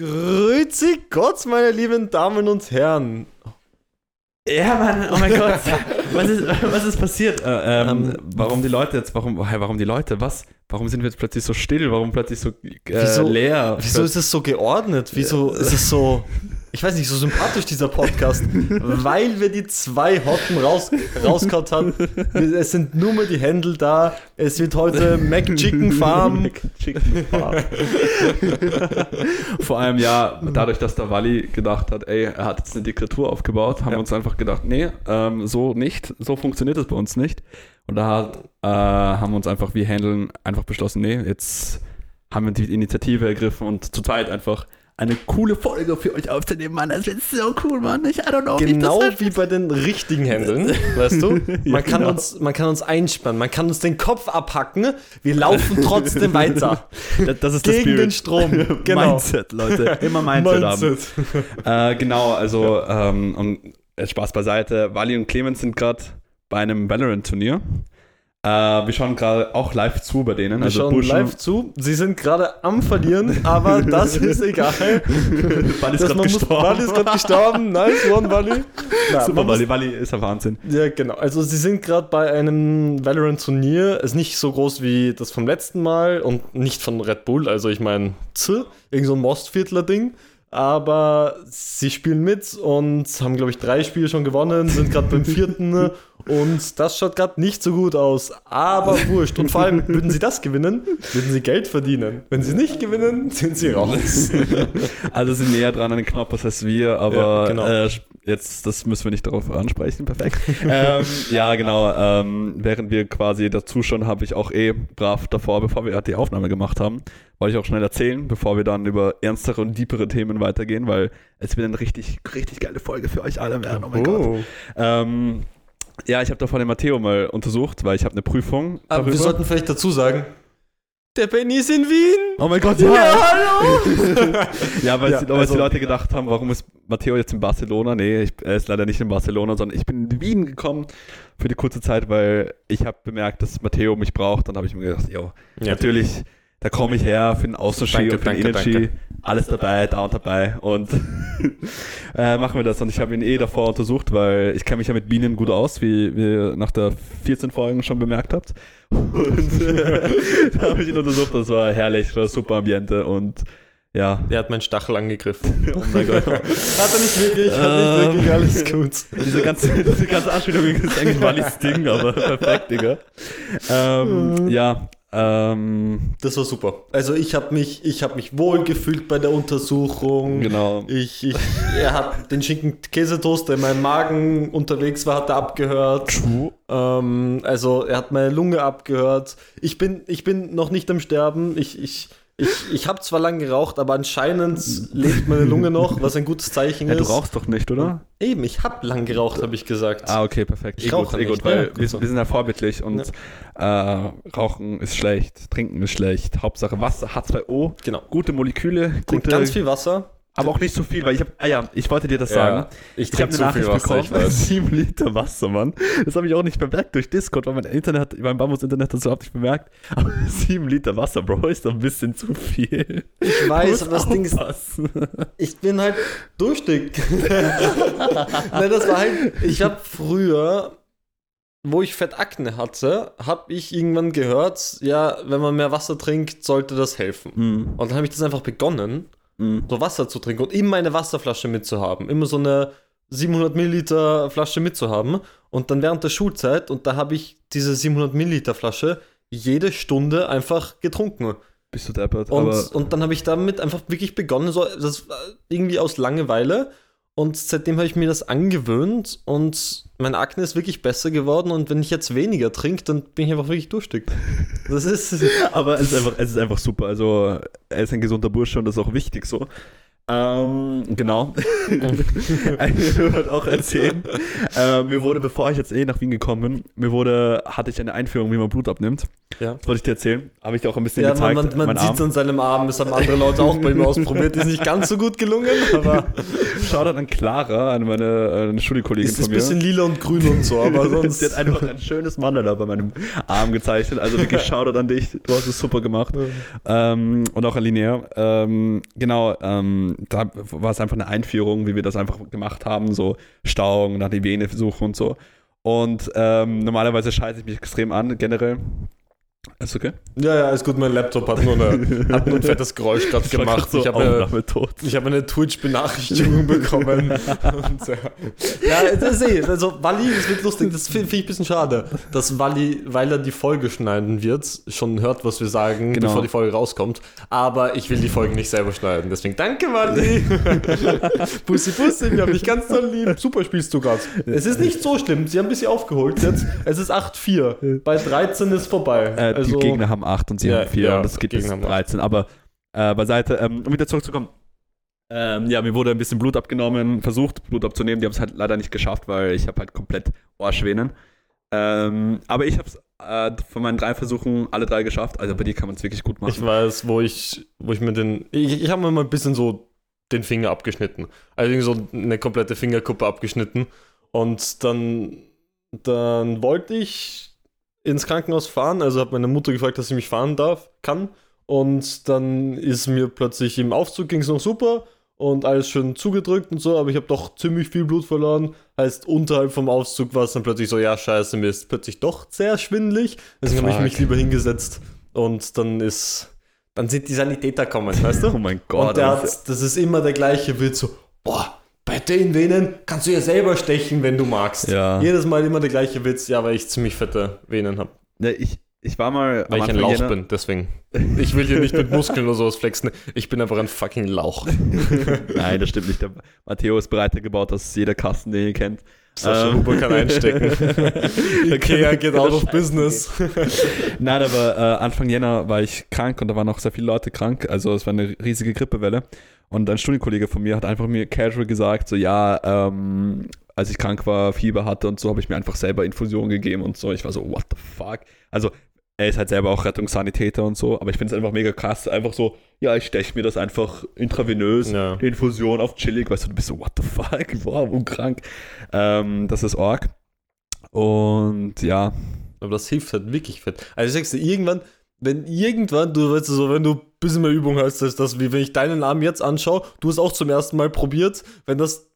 Grüezi Gott, meine lieben Damen und Herren. Ja, Mann, oh mein Gott. Was ist, was ist passiert? Äh, ähm, Ähm, warum die Leute jetzt, warum, hä, warum die Leute, was? Warum sind wir jetzt plötzlich so still? Warum plötzlich so äh, Wieso- leer? Wieso ist es so geordnet? Wieso ist es so, ich weiß nicht, so sympathisch, dieser Podcast? Weil wir die zwei Hotten raus, rausgehauen haben. Wir- Es sind nur mehr die Händel da. Es wird heute McChicken Farm. Chicken Farm. Vor allem ja, dadurch, dass der Wally gedacht hat, ey, er hat jetzt eine Diktatur aufgebaut, haben Ja. wir uns einfach gedacht, nee, ähm, so nicht, so funktioniert das bei uns nicht. Und da hat, äh, haben wir uns einfach wie Handeln einfach beschlossen, nee, jetzt haben wir die Initiative ergriffen und zu zweit einfach eine coole Folge für euch aufzunehmen, Mann. Das wird so cool, Mann. Ich, I don't know, Genau wie das wie bei den richtigen Händeln, weißt du? Man, Ja, kann genau. uns, man kann uns einspannen, man kann uns den Kopf abhacken, wir laufen trotzdem weiter. das, das ist Gegen den Spirit. Strom. Genau. Mindset, Leute. Immer Mindset, haben. Äh, genau, also ähm, und jetzt Spaß beiseite. Wally und Clemens sind gerade bei einem Valorant-Turnier. Äh, wir schauen gerade auch live zu bei denen. Wir also schauen Burschen- live zu. Sie sind gerade am Verlieren, aber das ist egal. Wally ist gerade gestorben. Wally ist gerade gestorben. Nice one, Wally. Na, Super, Wally, Wally ist ein Wahnsinn. Ja, genau. Also sie sind gerade bei einem Valorant-Turnier. Ist nicht so groß wie das vom letzten Mal und nicht von Red Bull. Also ich meine, irgend so ein Mostviertler-Ding. Aber sie spielen mit und haben, glaube ich, drei Spiele schon gewonnen, sind gerade beim vierten und das schaut gerade nicht so gut aus. Aber wurscht. Und vor allem, würden sie das gewinnen, würden sie Geld verdienen. Wenn sie nicht gewinnen, sind sie raus. Also sind näher dran an den Knoppers als wir, aber Ja, genau. äh, jetzt, das müssen wir nicht darauf ansprechen. Perfekt. ähm, ja, genau. Ähm, während wir quasi dazu schon, habe ich auch eh brav davor, bevor wir die Aufnahme gemacht haben, wollte ich auch schnell erzählen, bevor wir dann über ernstere und deepere Themen weitergehen, weil es wird eine richtig, richtig geile Folge für euch alle werden. Oh mein Gott. Ähm, ja, ich habe davor den Matteo mal untersucht, weil ich habe eine Prüfung. Aber wir darüber. sollten vielleicht dazu sagen, der Benny ist in Wien. Oh mein Gott, Ja, ja! hallo! Ja, weil, Ja, also- die Leute gedacht haben, warum ist Matteo jetzt in Barcelona? Nee, ich, er ist leider nicht in Barcelona, sondern ich bin in Wien gekommen für die kurze Zeit, weil ich habe bemerkt, dass Matteo mich braucht. Dann habe ich mir gedacht, jo, Ja. natürlich, da komme ich her für den Außenski und für den Energy. Alles dabei, da und dabei. Und äh, machen wir das. Und ich habe ihn eh davor untersucht, weil ich kenne mich ja mit Bienen gut aus, wie ihr nach der 14 Folgen schon bemerkt habt. Und äh, da habe ich ihn untersucht. Das war herrlich, das war super Ambiente und ja, Der hat meinen Stachel angegriffen. Oh mein Gott. Hat er nicht wirklich, hat Ähm. nicht wirklich, alles gut. Diese ganze, diese ganze Anspielung ist eigentlich Wallis Ding, aber perfekt, Digga. Ähm, ja, ähm, Das war super. Also ich habe mich, ich habe mich wohl gefühlt bei der Untersuchung. genau. Ich, ich, er hat den Schinken-Käsetoast, der in meinem Magen unterwegs war, hat er abgehört. Ähm, also er hat meine Lunge abgehört. Ich bin, ich bin noch nicht am Sterben. Ich, ich, ich, ich habe zwar lange geraucht, aber anscheinend lebt meine Lunge noch, was ein gutes Zeichen Ja, ist. du rauchst doch nicht, oder? Eben, ich habe lang geraucht, habe ich gesagt. Ah, okay, perfekt. Ich eh rauche eh gut, weil ja, wir, so. wir sind ja vorbildlich und äh, Rauchen ist schlecht, Trinken ist schlecht. Hauptsache Wasser, H2O, Genau. gute Moleküle, gute, ganz viel Wasser. Aber auch nicht so viel, weil ich habe, ah ja, ich wollte dir das Ja, sagen. ich Ich habe trinke eine zu viel Nachricht Wasser, ich bekommen, weiß. sieben Liter Wasser, Mann. Das habe ich auch nicht bemerkt durch Discord, weil mein Internet, hat- mein Bambus-Internet hat das überhaupt nicht bemerkt. Aber sieben Liter Wasser, Bro, ist doch ein bisschen zu viel. Ich weiß, aber das Ding ist, ich bin halt durstig. Nein, das war halt, ich habe früher, wo ich Fettakne hatte, habe ich irgendwann gehört, ja, wenn man mehr Wasser trinkt, sollte das helfen. Mm, Und dann habe ich das einfach begonnen, mm. so Wasser zu trinken und immer eine Wasserflasche mitzuhaben. Immer so eine 700 Milliliter Flasche mitzuhaben. Und dann während der Schulzeit, und da habe ich diese 700 Milliliter Flasche jede Stunde einfach getrunken. Bist du deppert, Und, und dann habe ich damit einfach wirklich begonnen, so das irgendwie aus Langeweile. Und seitdem habe ich mir das angewöhnt und meine Akne ist wirklich besser geworden. Und wenn ich jetzt weniger trinke, dann bin ich einfach wirklich durstig. Das ist. Aber es ist einfach, es ist einfach super. Also, er ist ein gesunder Bursche und das ist auch wichtig so. Ähm, genau. ich würde auch erzählen. Äh, mir wurde, bevor ich jetzt eh nach Wien gekommen bin, mir wurde, hatte ich eine Einführung, wie man Blut abnimmt. Ja. Das wollte ich dir erzählen. Habe ich dir auch ein bisschen Ja, gezeigt. man, man, man sieht es an seinem Arm, das haben andere Leute auch bei ihm ausprobiert, ist nicht ganz so gut gelungen, aber Shoutout an Clara, an meine eine Schulkollegin es ist von ein mir. bisschen lila und grün und so, aber sonst. Sie hat einfach ein schönes Mandala bei meinem Arm gezeichnet. Also wirklich Shoutout an dich. Du hast es super gemacht. Ähm, und auch an Linear. Ähm, genau, ähm, da war es einfach eine Einführung, wie wir das einfach gemacht haben. So Stauung, nach Vene suchen und so. Und ähm, normalerweise scheiße ich mich extrem an, generell. Ist okay? Ja, ja, ist gut, mein Laptop hat nur, eine, hat nur ein fettes Geräusch gerade gemacht. so ich habe eine, habe eine Twitch-Benachrichtigung bekommen. Und, ja, ja, das ist eh, also Wally, das wird lustig, das finde find ich ein bisschen schade, dass Wally, weil er die Folge schneiden wird, schon hört, was wir sagen, Genau. bevor die Folge rauskommt. Aber ich will die Folge nicht selber schneiden, deswegen danke, Wally. Bussi, Bussi, wir haben dich ganz doll lieb. Super spielst du gerade. Es ist nicht so schlimm, sie haben ein bisschen aufgeholt jetzt. Es ist 8-4. Bei 13 ist vorbei. Äh, also, die Gegner haben 8 und sie Ja, haben 4 ja, und das geht bis Gegner acht. 13. Aber äh, beiseite, ähm, um wieder zurückzukommen. Ähm, ja, mir wurde ein bisschen Blut abgenommen, versucht Blut abzunehmen. Die haben es halt leider nicht geschafft, weil ich habe halt komplett Ohrschwänen. Ähm, aber ich habe es äh, von meinen drei Versuchen alle drei geschafft. Also bei dir kann man es wirklich gut machen. Ich weiß, wo ich, wo ich mir den. Ich, ich habe mir mal ein bisschen so den Finger abgeschnitten. Also so eine komplette Fingerkuppe abgeschnitten. Und dann, dann wollte ich ins Krankenhaus fahren. Also habe meine Mutter gefragt, dass sie mich fahren darf, kann. Und dann ist mir plötzlich im Aufzug ging es noch super und alles schön zugedrückt und so, aber ich habe doch ziemlich viel Blut verloren. Heißt, unterhalb vom Aufzug war es dann plötzlich so, ja, scheiße, mir ist plötzlich doch sehr schwindelig. Deswegen habe ich mich lieber hingesetzt und dann ist, dann sind die Sanitäter kommen, weißt oh du? mein Gott. und der das hat, das ist immer der gleiche Witz, so, boah, bei den Venen kannst du ja selber stechen, wenn du magst. Ja. Jedes Mal immer der gleiche Witz, ja, weil ich ziemlich fette Venen habe. Ne, ich, ich war mal. Weil ich ein Lauch bin, deswegen. Ich will hier nicht mit Muskeln oder sowas flexen. Ich bin einfach ein fucking Lauch. Nein, das stimmt nicht. Der Matteo ist breiter gebaut als jeder Kasten, den ihr kennt. Sascha Ähm. Huber kann einstecken. Ikea geht out of business. Nein, aber äh, Anfang Jänner war ich krank und da waren auch sehr viele Leute krank. Also es war eine riesige Grippewelle. Und ein Studienkollege von mir hat einfach mir casual gesagt, so ja, ähm, als ich krank war, Fieber hatte und so, habe ich mir einfach selber Infusion gegeben und so. Ich war so, what the fuck? Also er ist halt selber auch Rettungssanitäter und so, aber ich finde es einfach mega krass. Einfach so, ja, ich steche mir das einfach intravenös, Ja. die Infusion auf chillig, weißt du, du bist so, what the fuck? Wow, und krank. Ähm, das ist Org. Und ja, Aber das hilft halt wirklich fett. Also ich sag's dir, irgendwann, wenn irgendwann, du weißt so, wenn du ein bisschen mehr Übung hast, ist das, wie wenn ich deinen Arm jetzt anschaue, du hast auch zum ersten Mal probiert, wenn das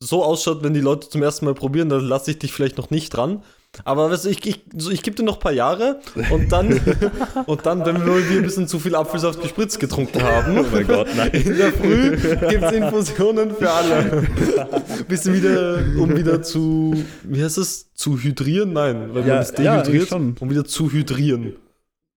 so ausschaut, wenn die Leute zum ersten Mal probieren, dann lasse ich dich vielleicht noch nicht dran. Aber weißt du, ich, ich, so, ich gebe dir noch ein paar Jahre und dann, und dann, wenn wir ein bisschen zu viel Apfelsaft gespritzt getrunken haben, oh mein Gott, nein. in der Früh gibt es Infusionen für alle. Bisschen wieder, um wieder zu, wie heißt es? Zu hydrieren? Nein, weil Ja, man ist ja, dehydriert, schon. um wieder zu hydrieren.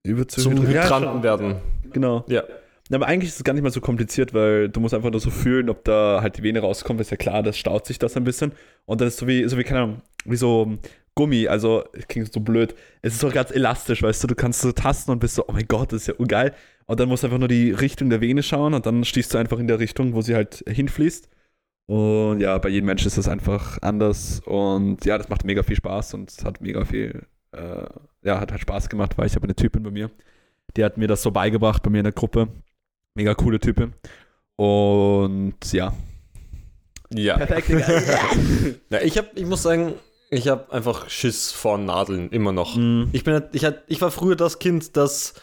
Über Zum Hydranten werden. Genau. Ja. Ja, aber eigentlich ist es gar nicht mal so kompliziert, weil du musst einfach nur so fühlen, ob da halt die Vene rauskommt. Ist ja klar, das staut sich das ein bisschen. Und das ist so wie, so wie, keine Ahnung, wie so Gummi. Also, es klingt so blöd. Es ist so ganz elastisch, weißt du. Du kannst so tasten und bist so, oh mein Gott, das ist ja geil. Und dann musst du einfach nur die Richtung der Vene schauen und dann stehst du einfach in der Richtung, wo sie halt hinfließt. Und ja, bei jedem Menschen ist das einfach anders. Und ja, das macht mega viel Spaß und hat mega viel, äh, ja, hat halt Spaß gemacht, weil ich habe eine Typin bei mir, die hat mir das so beigebracht bei mir in der Gruppe. Mega coole Type. Und ja. Ja. Perfekt, ja ich, hab, ich muss sagen, ich habe einfach Schiss vor Nadeln, immer noch. Mm. Ich, bin, halt- ich, hat, ich war früher das Kind, das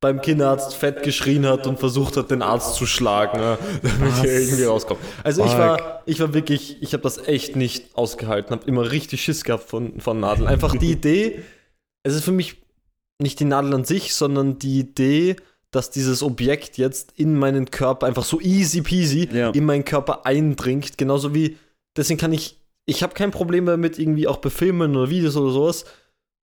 beim Kinderarzt fett geschrien hat und versucht hat, den Arzt zu schlagen, ne, damit Was? er irgendwie rauskommt. Also ich war, ich war wirklich, ich habe das echt nicht ausgehalten, habe immer richtig Schiss gehabt von, von Nadeln. Einfach die Idee, es ist für mich nicht die Nadel an sich, sondern die Idee, dass dieses Objekt jetzt in meinen Körper einfach so easy peasy Ja. in meinen Körper eindringt. Genauso wie, deswegen kann ich, ich habe kein Problem damit, irgendwie auch bei Filmen oder Videos oder sowas,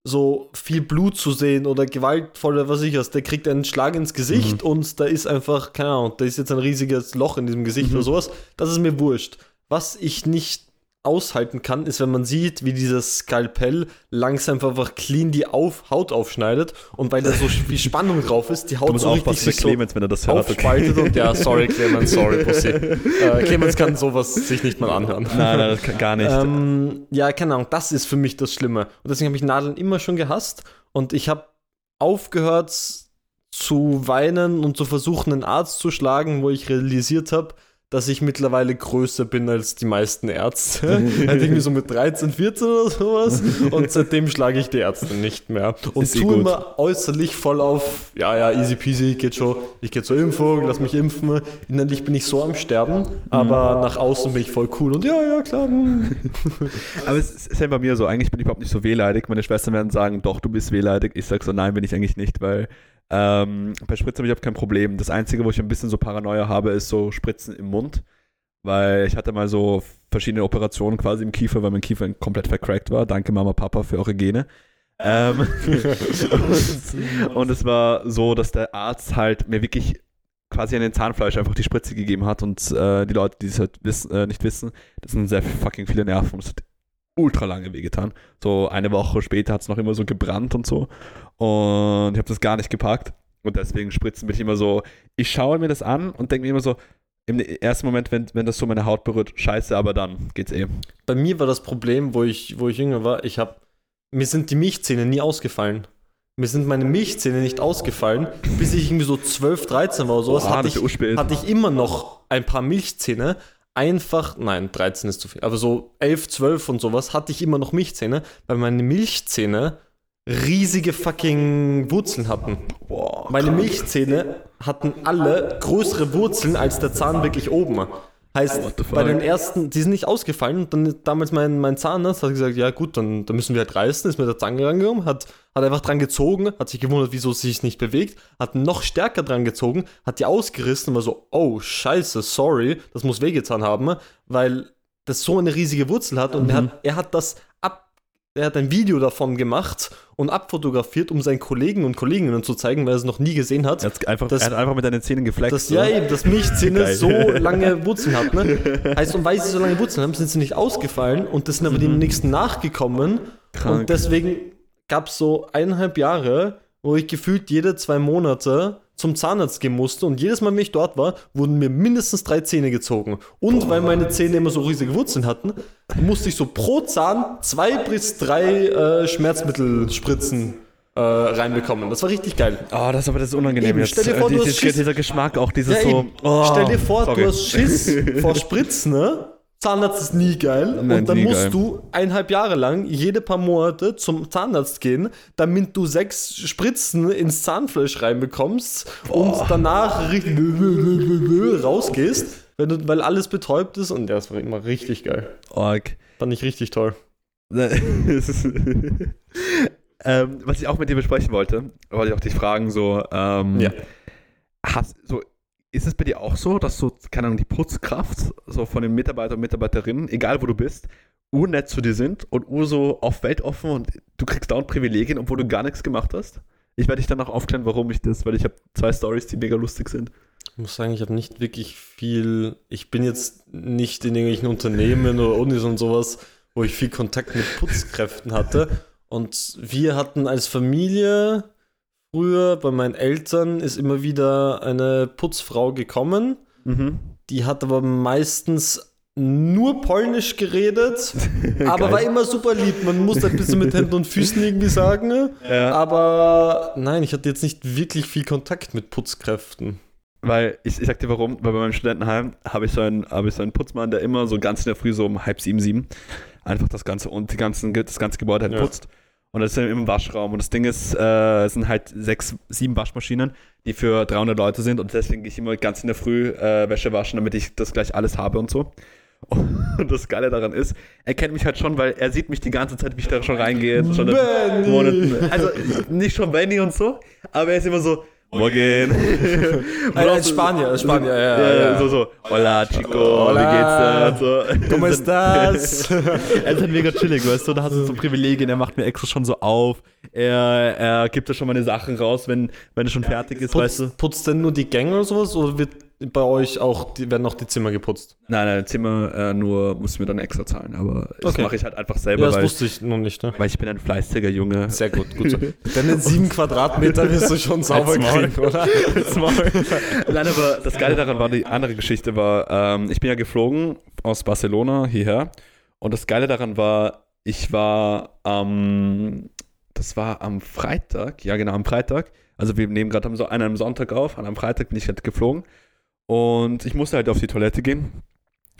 so viel Blut zu sehen oder gewaltvoller, was ich was. Der kriegt einen Schlag ins Gesicht und da ist einfach, keine Ahnung, da ist jetzt ein riesiges Loch in diesem Gesicht Mhm. oder sowas. Das ist mir wurscht. Was ich nicht aushalten kann, ist, wenn man sieht, wie dieses Skalpell langsam einfach clean die auf, Haut aufschneidet und weil da so viel Spannung drauf ist, die Haut so richtig sich so Clemens, wenn er das hört. aufspaltet und ja, sorry Clemens, sorry Pussy. Äh, Clemens kann sowas sich nicht mal anhören. Nein, nein, das kann gar nicht. Ähm, ja, keine Ahnung, das ist für mich das Schlimme. Und deswegen habe ich Nadeln immer schon gehasst und ich habe aufgehört zu weinen und zu versuchen, einen Arzt zu schlagen, wo ich realisiert habe, dass ich mittlerweile größer bin als die meisten Ärzte. halt irgendwie so mit 13, 14 oder sowas. Und seitdem schlage ich die Ärzte nicht mehr. Und Ist eh tue gut. immer äußerlich voll auf, ja, ja, easy peasy, geht schon, ich gehe zur Impfung, lass mich impfen. Innerlich bin ich so am Sterben, aber nach außen bin ich voll cool und ja, ja, klar. Aber es ist ja bei mir so, eigentlich bin ich überhaupt nicht so wehleidig. Meine Schwestern werden sagen, doch, du bist wehleidig. Ich sag so, nein, bin ich eigentlich nicht, weil ähm, bei Spritzen habe ich überhaupt kein Problem. Das Einzige, wo ich ein bisschen so Paranoia habe, ist so Spritzen im Mund. Weil ich hatte mal so verschiedene Operationen quasi im Kiefer, weil mein Kiefer komplett vercrackt war. Danke Mama, Papa für eure Gene. Ähm, und, und es war so, dass der Arzt halt mir wirklich quasi an den Zahnfleisch einfach die Spritze gegeben hat und äh, die Leute, die es halt wissen, äh, nicht wissen, das sind sehr fucking viele Nerven und es hat ultra lange wehgetan. So eine Woche später hat es noch immer so gebrannt und so. Und ich habe das gar nicht gepackt. Und deswegen spritzen bin ich immer so, ich schaue mir das an und denke mir immer so, im ersten Moment, wenn, wenn das so meine Haut berührt, scheiße, aber dann geht's eh. Bei mir war das Problem, wo ich, wo ich jünger war, ich habe, mir sind die Milchzähne nie ausgefallen. Mir sind meine Milchzähne nicht ausgefallen, bis ich irgendwie so 12, 13 war oder sowas, Oha, hatte, ich, hatte ich immer noch ein paar Milchzähne. Einfach, nein, 13 ist zu viel, aber so 11, 12 und sowas hatte ich immer noch Milchzähne, weil meine Milchzähne riesige fucking Wurzeln hatten. Boah, Meine Milchzähne hatten alle größere Wurzeln als der Zahn wirklich oben. Heißt, bei den ersten, die sind nicht ausgefallen und dann damals mein, mein Zahnarzt hat gesagt, ja gut, dann, dann müssen wir halt reißen, ist mit der Zange rangekommen, hat, hat einfach dran gezogen, hat sich gewundert, wieso sie sich nicht bewegt, hat noch stärker dran gezogen, hat die ausgerissen und war so, oh scheiße, sorry, das muss wehgetan haben, weil das so eine riesige Wurzel hat und er, hat, er hat das ab, er hat ein Video davon gemacht und abfotografiert, um seinen Kollegen und Kolleginnen zu zeigen, weil er es noch nie gesehen hat. Er, hat's einfach, Das- er hat einfach mit deinen Zähnen geflext. dass so. ja eben, dass Milchzähne so lange Wurzeln hat, ne? Heißt, und weil sie so lange Wurzeln haben, sind sie nicht ausgefallen und das sind aber die nächsten nachgekommen. Krank. Und deswegen gab es so eineinhalb Jahre, wo ich gefühlt jede zwei Monate zum Zahnarzt gehen musste und jedes Mal, wenn ich dort war, wurden mir mindestens drei Zähne gezogen. Und weil meine Zähne immer so riesige Wurzeln hatten, musste ich so pro Zahn zwei bis drei äh, Schmerzmittelspritzen äh, reinbekommen. Das war richtig geil. Oh, das ist aber das ist unangenehm Eben, jetzt. stell dir vor, du hast Schiss. dieser Geschmack, auch dieses Ja, so. Oh, Stell dir vor, sorry. du hast Schiss vor Spritzen, ne? Zahnarzt ist nie geil. Nein, und dann musst geil. du eineinhalb Jahre lang jede paar Monate zum Zahnarzt gehen, damit du sechs Spritzen ins Zahnfleisch reinbekommst und danach richtig rausgehst, du, weil alles betäubt ist. Und ja, das war immer richtig geil. Org. Fand ich richtig toll. Ist- ähm, was ich auch mit dir besprechen wollte, wollte ich auch dich fragen, so, ähm, Ja. hast, so, ist es bei dir auch so, dass so, keine Ahnung, die Putzkraft so von den Mitarbeitern und Mitarbeiterinnen, egal wo du bist, urnett zu dir sind und ur so auf weltoffen und du kriegst dauernd Privilegien, obwohl du gar nichts gemacht hast? Ich werde dich dann auch aufklären, warum ich das, weil ich habe zwei Stories, die mega lustig sind. Ich muss sagen, ich habe nicht wirklich viel. Ich bin jetzt nicht in irgendwelchen Unternehmen oder Unis und sowas, wo ich viel Kontakt mit Putzkräften hatte. Und wir hatten als Familie früher bei meinen Eltern ist immer wieder eine Putzfrau gekommen. Mhm. Die hat aber meistens nur Polnisch geredet, aber war immer super lieb. Man muss ein bisschen mit Händen und Füßen irgendwie sagen. Ja. Aber nein, ich hatte jetzt nicht wirklich viel Kontakt mit Putzkräften. Weil, ich, ich sag dir warum, weil bei meinem Studentenheim habe ich, so einen, habe ich so einen Putzmann, der immer so ganz in der Früh so um halb sieben, sieben einfach das ganze und die ganzen, das ganze Gebäude halt Ja. putzt. Und das ist im Waschraum. Und das Ding ist, äh, es sind halt sechs, sieben Waschmaschinen, die für 300 Leute sind. Und deswegen gehe ich immer ganz in der Früh äh, Wäsche waschen, damit ich das gleich alles habe und so. Und das Geile daran ist, er kennt mich halt schon, weil er sieht mich die ganze Zeit, wie ich da schon reingehe. Schon! Monaten. Also nicht schon Benny und so, aber er ist immer so, Morgen. Ein Spanier, ein Spanier, ja, ja, ja. So, so, hola, Chico, Hola. wie geht's dir? So. ¿Cómo estás? er ist halt mega chillig, weißt du, da hast du so Privilegien, er macht mir extra schon so auf, er, er gibt da schon meine Sachen raus, wenn, wenn es schon fertig ist, weißt du. Putzt, putzt denn nur die Gänge oder sowas? Oder wird bei euch auch, die, werden auch die Zimmer geputzt? Nein, nein, Zimmer äh, nur mussten wir dann extra zahlen, aber das Okay. mache ich halt einfach Ja, selber, das weil, wusste ich noch nicht. Ne? weil ich bin ein fleißiger Junge. Sehr gut, gut so. Denn in sieben Quadratmeter wirst du schon sauber kriegen, oder? Nein, aber das Geile daran war, die andere Geschichte war, ähm, ich bin ja geflogen aus Barcelona hierher und das Geile daran war, ich war am, das war am Freitag, ja genau, am Freitag, also wir nehmen gerade am so an einem Sonntag auf, und am Freitag bin ich halt geflogen und ich musste halt auf die Toilette gehen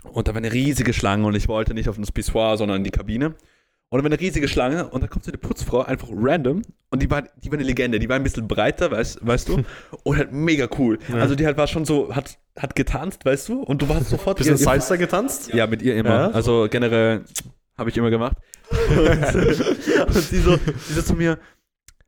und da war eine riesige Schlange und ich wollte nicht auf das Pissoir, sondern in die Kabine. Und da war eine riesige Schlange und da kommt so eine Putzfrau einfach random und die war, die war eine Legende, die war ein bisschen breiter, weißt, weißt du, und halt mega cool. Ja. Also die halt war schon so, hat, hat getanzt, weißt du, und du warst sofort ihr- ihr- Salsa getanzt? Ja, mit ihr immer. Ja? Also generell habe ich immer gemacht. Und, und sie, so, sie so zu mir,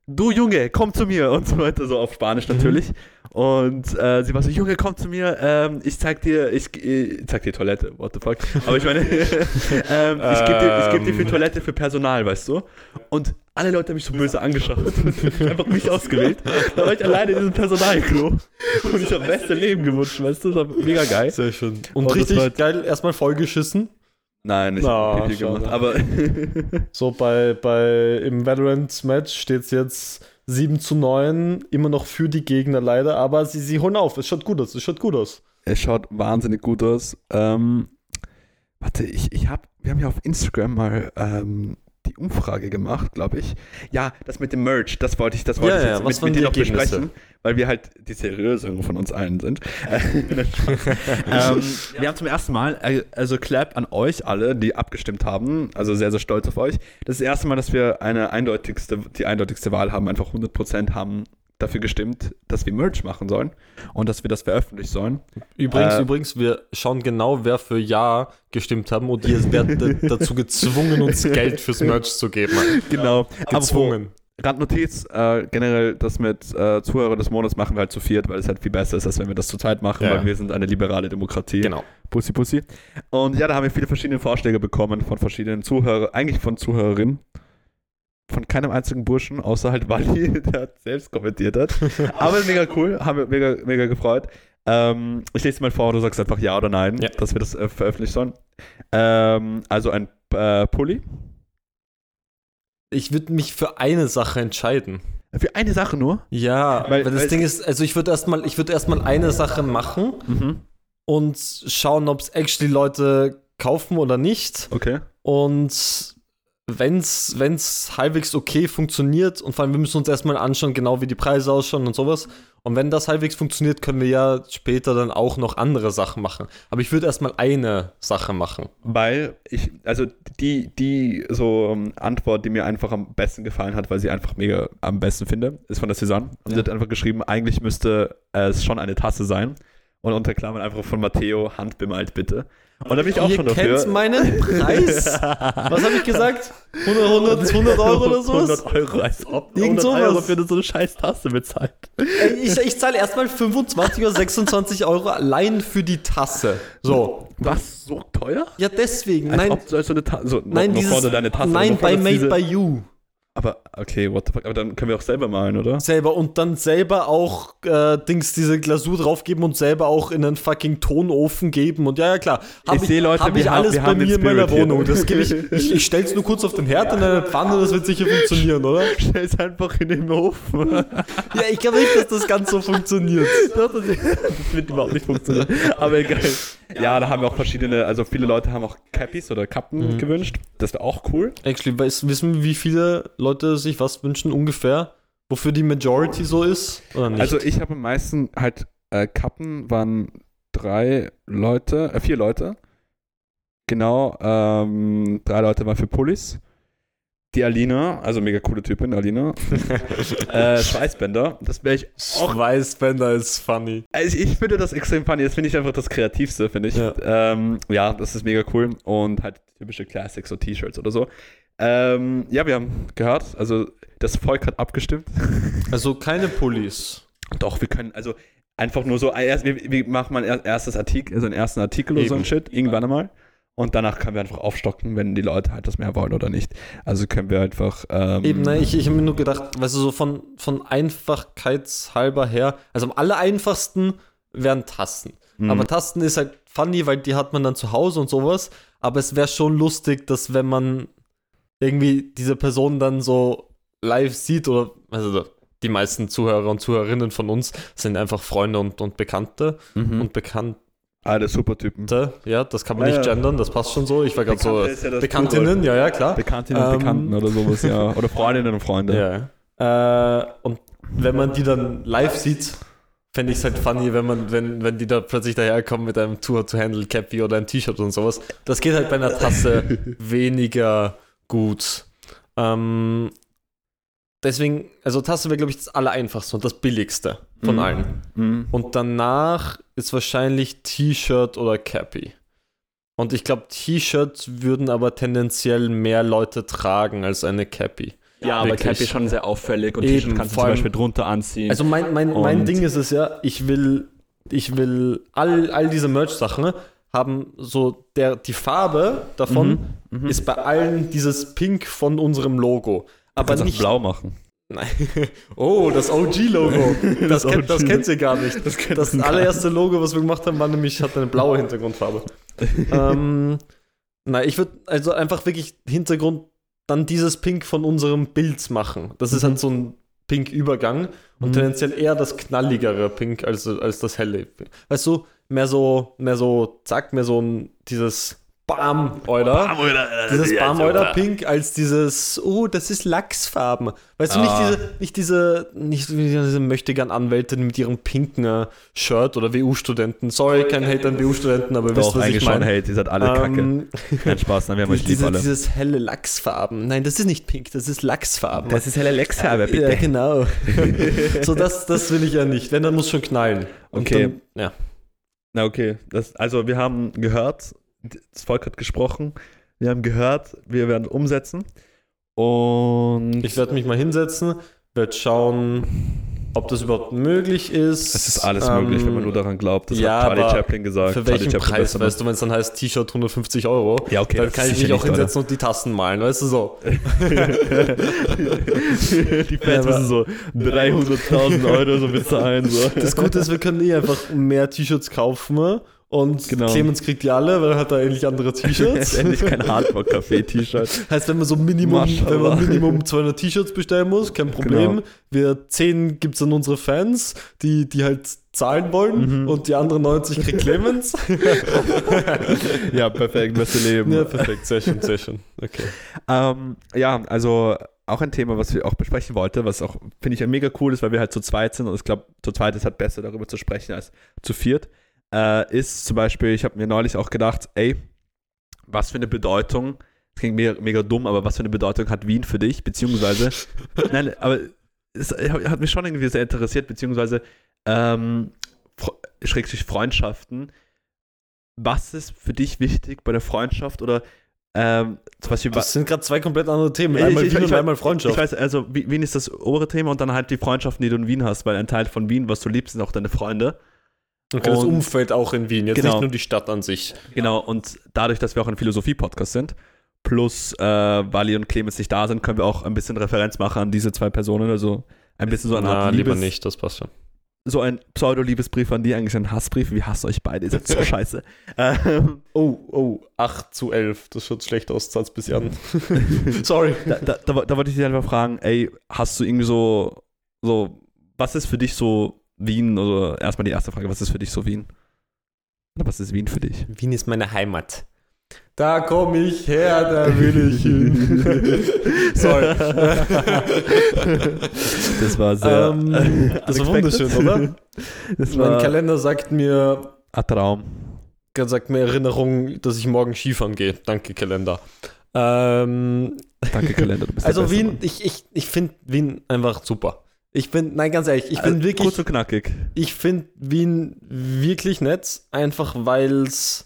du Junge, komm zu mir und so weiter, so auf Spanisch natürlich. Und äh, sie war so, Junge, komm zu mir, ähm, ich zeig dir, ich, ich zeig dir Toilette, what the fuck. Aber ich meine, ähm, ich gebe dir, ich geb dir für Ähm. Toilette für Personal, weißt du. Und alle Leute haben mich so böse angeschaut und einfach mich ausgewählt. Da war ich alleine in diesem Personalklo. Und ich habe beste Leben gewünscht, weißt du, das war mega geil. Sehr schön. Und Oh, das richtig geil, erstmal vollgeschissen. Nein, ich Na, habe Pipi gemacht. Aber So bei, bei im Valorant-Match steht es jetzt 7 zu 9, immer noch für die Gegner leider, aber sie, sie holen auf. Es schaut gut aus, es schaut gut aus. es schaut wahnsinnig gut aus. Ähm, warte, ich, ich hab, wir haben ja auf Instagram mal ähm, die Umfrage gemacht, glaube ich. Ja, das mit dem Merch, das wollte ich, das wollte Ja, ich ja, jetzt was mit, mit dir noch Ergebnisse? besprechen, weil wir halt die seriöseren von uns allen sind. ähm, wir haben zum ersten Mal, äh, also Clap an euch alle, die abgestimmt haben, also sehr, sehr stolz auf euch. Das ist das erste Mal, dass wir eine eindeutigste, die eindeutigste Wahl haben, einfach 100% haben dafür gestimmt, dass wir Merch machen sollen und dass wir das veröffentlichen sollen. Übrigens, Äh, übrigens, wir schauen genau, wer für Ja gestimmt haben und ihr werdet dazu gezwungen, uns Geld fürs Merch zu geben. Genau. Gezwungen. Randnotiz, äh, generell das mit äh, Zuhörer des Monats machen wir halt zu viert, weil es halt viel besser ist, als wenn wir das zu zweit machen, Ja. weil wir sind eine liberale Demokratie. Genau. Pussy, Pussy. Und ja, da haben wir viele verschiedene Vorschläge bekommen von verschiedenen Zuhörern, eigentlich von Zuhörerinnen. Von keinem einzigen Burschen, außer halt Wally, der selbst kommentiert hat. Aber mega cool, haben wir mega, mega gefreut. Ähm, ich lese dir mal vor, du sagst einfach ja oder nein, Ja. dass wir das äh, veröffentlichen sollen. Ähm, also ein äh, Pulli. Ich würde mich für eine Sache entscheiden. Für eine Sache nur. Ja, Weil- weil, das weil- Ding ist, also ich würde erstmal, ich würde erstmal eine Sache machen Mhm. und schauen, ob es actually Leute kaufen oder nicht. Okay. Und wenn es halbwegs okay funktioniert, und vor allem wir müssen uns erstmal anschauen, genau wie die Preise ausschauen und sowas. Und wenn das halbwegs funktioniert, können wir ja später dann auch noch andere Sachen machen. Aber ich würde erstmal eine Sache machen. Weil ich, also die, die so ähm, Antwort, die mir einfach am besten gefallen hat, weil sie einfach mega am besten finde, ist von der Cézanne. Und sie Ja. hat einfach geschrieben, eigentlich müsste es schon eine Tasse sein. Und unter Klammern einfach von Matteo, handbemalt bitte. Und da bin ich auch Ihr schon kennt dafür. meinen Preis? Was habe ich gesagt? 100, 100, 100 Euro oder sowas? 100 Euro, als ob Irgend 100 Euro sowas. für so eine scheiß Tasse bezahlt. Ich, ich zahle erstmal 25 oder 26 Euro allein für die Tasse. So. Was? So teuer? Ja, deswegen. Als nein, ob so eine Tasse, so, nein, noch, noch dieses, vorne deine Tasse. nein, bei Made by You. Aber, okay, what the fuck, aber dann können wir auch selber malen, oder? Selber und dann selber auch äh, Dings diese Glasur draufgeben und selber auch in einen fucking Tonofen geben und ja, ja klar. Hab Ich sehe, Leute, hab wir ich haben- alles wir bei haben mir in meiner. Wohnung. Das gebe ich, ich, ich stell's nur kurz auf den Herd in eine Pfanne, das wird sicher funktionieren, oder? Stell es einfach in den Ofen. Ja, ich glaube nicht, dass das ganz so funktioniert. Das, wird überhaupt nicht funktionieren. Aber egal. Ja, da haben wir auch verschiedene, also viele Leute haben auch Cappies oder Kappen Mhm. gewünscht. Das wäre auch cool. Actually, weiß, wissen wir, wie viele Leute sich was wünschen ungefähr? Wofür die Majority so ist? Oder nicht? Also ich habe am meisten halt äh, Kappen waren drei Leute, äh, vier Leute. Genau, ähm, drei Leute waren für Pullis. Die Alina, also mega coole Typin, Alina. äh, Schweißbänder, das wäre ich auch Schweißbänder ist funny. Also ich finde das extrem funny. Das finde ich einfach das Kreativste, finde ich. Ja. Ähm, ja, das ist mega cool. Und halt typische Classics, so T-Shirts oder so. Ähm, ja, wir haben gehört, also das Volk hat abgestimmt. Also keine Pullis. Doch, wir können, also einfach nur so, erst, wir, wir machen mal ein erstes Artikel, also einen ersten Artikel oder so Eben. ein Shit, irgendwann einmal. Und danach können wir einfach aufstocken, wenn die Leute halt das mehr wollen oder nicht. Also können wir einfach. Ähm, Eben, ne, ich, ich habe mir nur gedacht, weißt du, so von, von Einfachkeitshalber her, also am aller einfachsten wären Tassen. Mhm. Aber Tasten ist halt funny, weil die hat man dann zu Hause und sowas. Aber es wäre schon lustig, dass wenn man irgendwie diese Person dann so live sieht oder also die meisten Zuhörer und Zuhörerinnen von uns sind einfach Freunde und, und Bekannte Mhm. und Bekannte. Alle Supertypen. Ja, das kann man Ja, nicht gendern, das passt schon so. Ich war gerade so ja Bekanntinnen, ja, ja, klar. Bekanntinnen und Ähm, Bekannten oder sowas, ja. Oder Freundinnen und Freunde. Ja. Äh, und wenn man die dann live sieht, fände ich es halt funny, wenn man, wenn, wenn die da plötzlich daherkommen mit einem Tour-to-Handle-Cappy oder ein T-Shirt und sowas. Das geht halt bei einer Tasse weniger gut. Ähm, deswegen, also Tasse wäre, glaube ich, das Allereinfachste und das Billigste von Mhm. allen. Mhm. Und danach ist wahrscheinlich T-Shirt oder Cappy. Und ich glaube, T-Shirt würden aber tendenziell mehr Leute tragen als eine Cappy. Ja, aber Wirklich. Cappy ist schon sehr auffällig und Eben, T-Shirt kannst du zum Beispiel drunter anziehen. Also mein, mein, mein Ding ist es ja, ich will, ich will all, all diese Merch-Sachen haben so der, die Farbe davon Mhm. ist bei allen dieses Pink von unserem Logo. Aber auch nicht. blau machen. Nein. Oh, das OG-Logo. Das, Das kennt, das kennt ihr gar nicht. Das Das allererste Logo, was wir gemacht haben, war nämlich, hat eine blaue Hintergrundfarbe. ähm, nein, ich würde also einfach wirklich Hintergrund dann dieses Pink von unserem Bild machen. Das ist Mhm. halt so ein Pink-Übergang und Mhm. tendenziell eher das knalligere Pink als, als das helle. Weißt du, mehr so, mehr so, zack, mehr so ein, dieses Bam, oder? Dieses Bam-Euder-Pink als dieses, oh, das ist Lachsfarben. Weißt du, nicht Ah. diese, nicht diese, nicht diese möchtegern Anwältin mit ihrem pinken äh, Shirt oder WU-Studenten. Sorry, kein Hate an WU-Studenten, aber ihr wisst, was eigentlich ich schon meine. Hate, ihr seid alle kacke. Ähm, Kein Spaß, nein, wir haben euch lieb diese, alle. dieses helle Lachsfarben. Nein, das ist nicht pink, das ist Lachsfarben. ist helle Lexfarbe, ja, genau. so, das, das will ich ja nicht. Wenn, dann muss schon knallen. Und Okay. Dann, ja. Na okay, das, also wir haben gehört, das Volk hat gesprochen, wir haben gehört, wir werden umsetzen. Und Ich werde mich mal hinsetzen, werde schauen, ob das überhaupt möglich ist. es ist alles Ähm, möglich, wenn man nur daran glaubt. Das ja, hat Charlie Chaplin gesagt. Für Charlie welchen Chaplin Preis, weißt du, wenn es dann heißt T-Shirt 150 Euro, Ja, okay, dann kann ich mich auch hinsetzen und die Tasten malen, weißt du so. Die Fans Ja, müssen so 300.000 Euro so bezahlen. So. Das Gute ist, wir können eh einfach mehr T-Shirts kaufen und Genau. Clemens kriegt die alle, weil er hat da endlich andere T-Shirts. endlich kein Hardcore-Café-T-Shirt. heißt, wenn man so Minimum, Maschallah. wenn man Minimum 200 T-Shirts bestellen muss, kein Problem. Genau. Wir 10 gibt es an unsere Fans, die, die halt zahlen wollen Mhm. und die anderen 90 kriegt Clemens. Ja, perfekt, beste Leben. ja, perfekt, sehr schön, sehr schön. Okay. Ähm, ja, also auch ein Thema, was wir auch besprechen wollten, was auch, finde ich, mega cool ist, weil wir halt zu zweit sind und ich glaube, zu zweit ist halt besser darüber zu sprechen als zu viert, äh, ist zum Beispiel, ich habe mir neulich auch gedacht, ey, was für eine Bedeutung, das klingt mega, mega dumm, aber was für eine Bedeutung hat Wien für dich, beziehungsweise, nein, aber es hat mich schon irgendwie sehr interessiert, beziehungsweise, ähm, schrägstrich Freundschaften, was ist für dich wichtig bei der Freundschaft oder ähm, zum Beispiel, Das sind gerade zwei komplett andere Themen. Ich- Einmal ich- Wien ich- und einmal Freundschaft. ich weiß, also Wi- Wien ist das obere Thema und dann halt die Freundschaften, die du in Wien hast, weil ein Teil von Wien, was du liebst, sind auch deine Freunde. Okay, das und- Umfeld auch in Wien, jetzt Genau. nicht nur die Stadt an sich. Genau, und dadurch, dass wir auch ein Philosophie-Podcast sind, plus äh, Wally und Clemens nicht da sind, können wir auch ein bisschen Referenz machen an diese zwei Personen, also ein bisschen so eine Na, Art lieber Liebes, nicht, das passt schon. so ein Pseudo-Liebesbrief an die, eigentlich ein Hassbrief, wir hassen euch beide, ihr seid so scheiße. Ähm, Oh, oh, 8 zu 11, das schaut schlecht aus, zahlt's bis an. Sorry. da, da, da, da wollte ich dich einfach fragen, ey, hast du irgendwie so, so, was ist für dich so Wien, also erstmal die erste Frage, was ist für dich so Wien? Oder was ist Wien für dich? Wien ist meine Heimat. Da komme ich her, da will ich hin. Sorry. Das war sehr. ähm, das war wunderschön, oder? Das mein war Kalender sagt mir, ein Traum. sagt mir Erinnerung, dass ich morgen Skifahren gehe. Danke, Kalender. Ähm, Danke, Kalender, du bist der also Wien, Mann. ich, ich, ich finde Wien einfach super. Ich bin, nein, ganz ehrlich, ich bin Also, wirklich, Kurz und knackig. ich finde Wien wirklich nett, einfach weil es.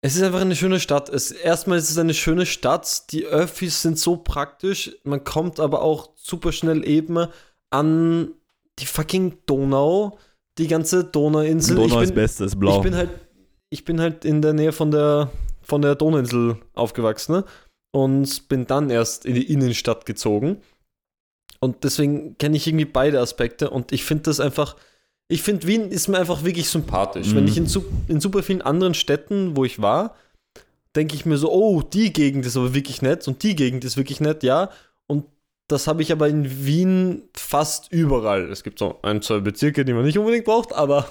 Es ist einfach eine schöne Stadt. Es, erstmal ist es eine schöne Stadt. Die Öffis sind so praktisch. Man kommt aber auch super schnell eben an die fucking Donau, die ganze Donauinsel. Donau ich ist bin, Beste, ist blau. ich bin halt, ich bin halt in der Nähe von der, von der Donauinsel aufgewachsen ne? und bin dann erst in die Innenstadt gezogen. Und deswegen kenne ich irgendwie beide Aspekte und ich finde das einfach, ich finde, Wien ist mir einfach wirklich sympathisch. Mhm. Wenn ich in, su- in super vielen anderen Städten, wo ich war, denke ich mir so, oh, die Gegend ist aber wirklich nett und die Gegend ist wirklich nett, ja. Und das habe ich aber in Wien fast überall. Es gibt so ein, zwei Bezirke, die man nicht unbedingt braucht, aber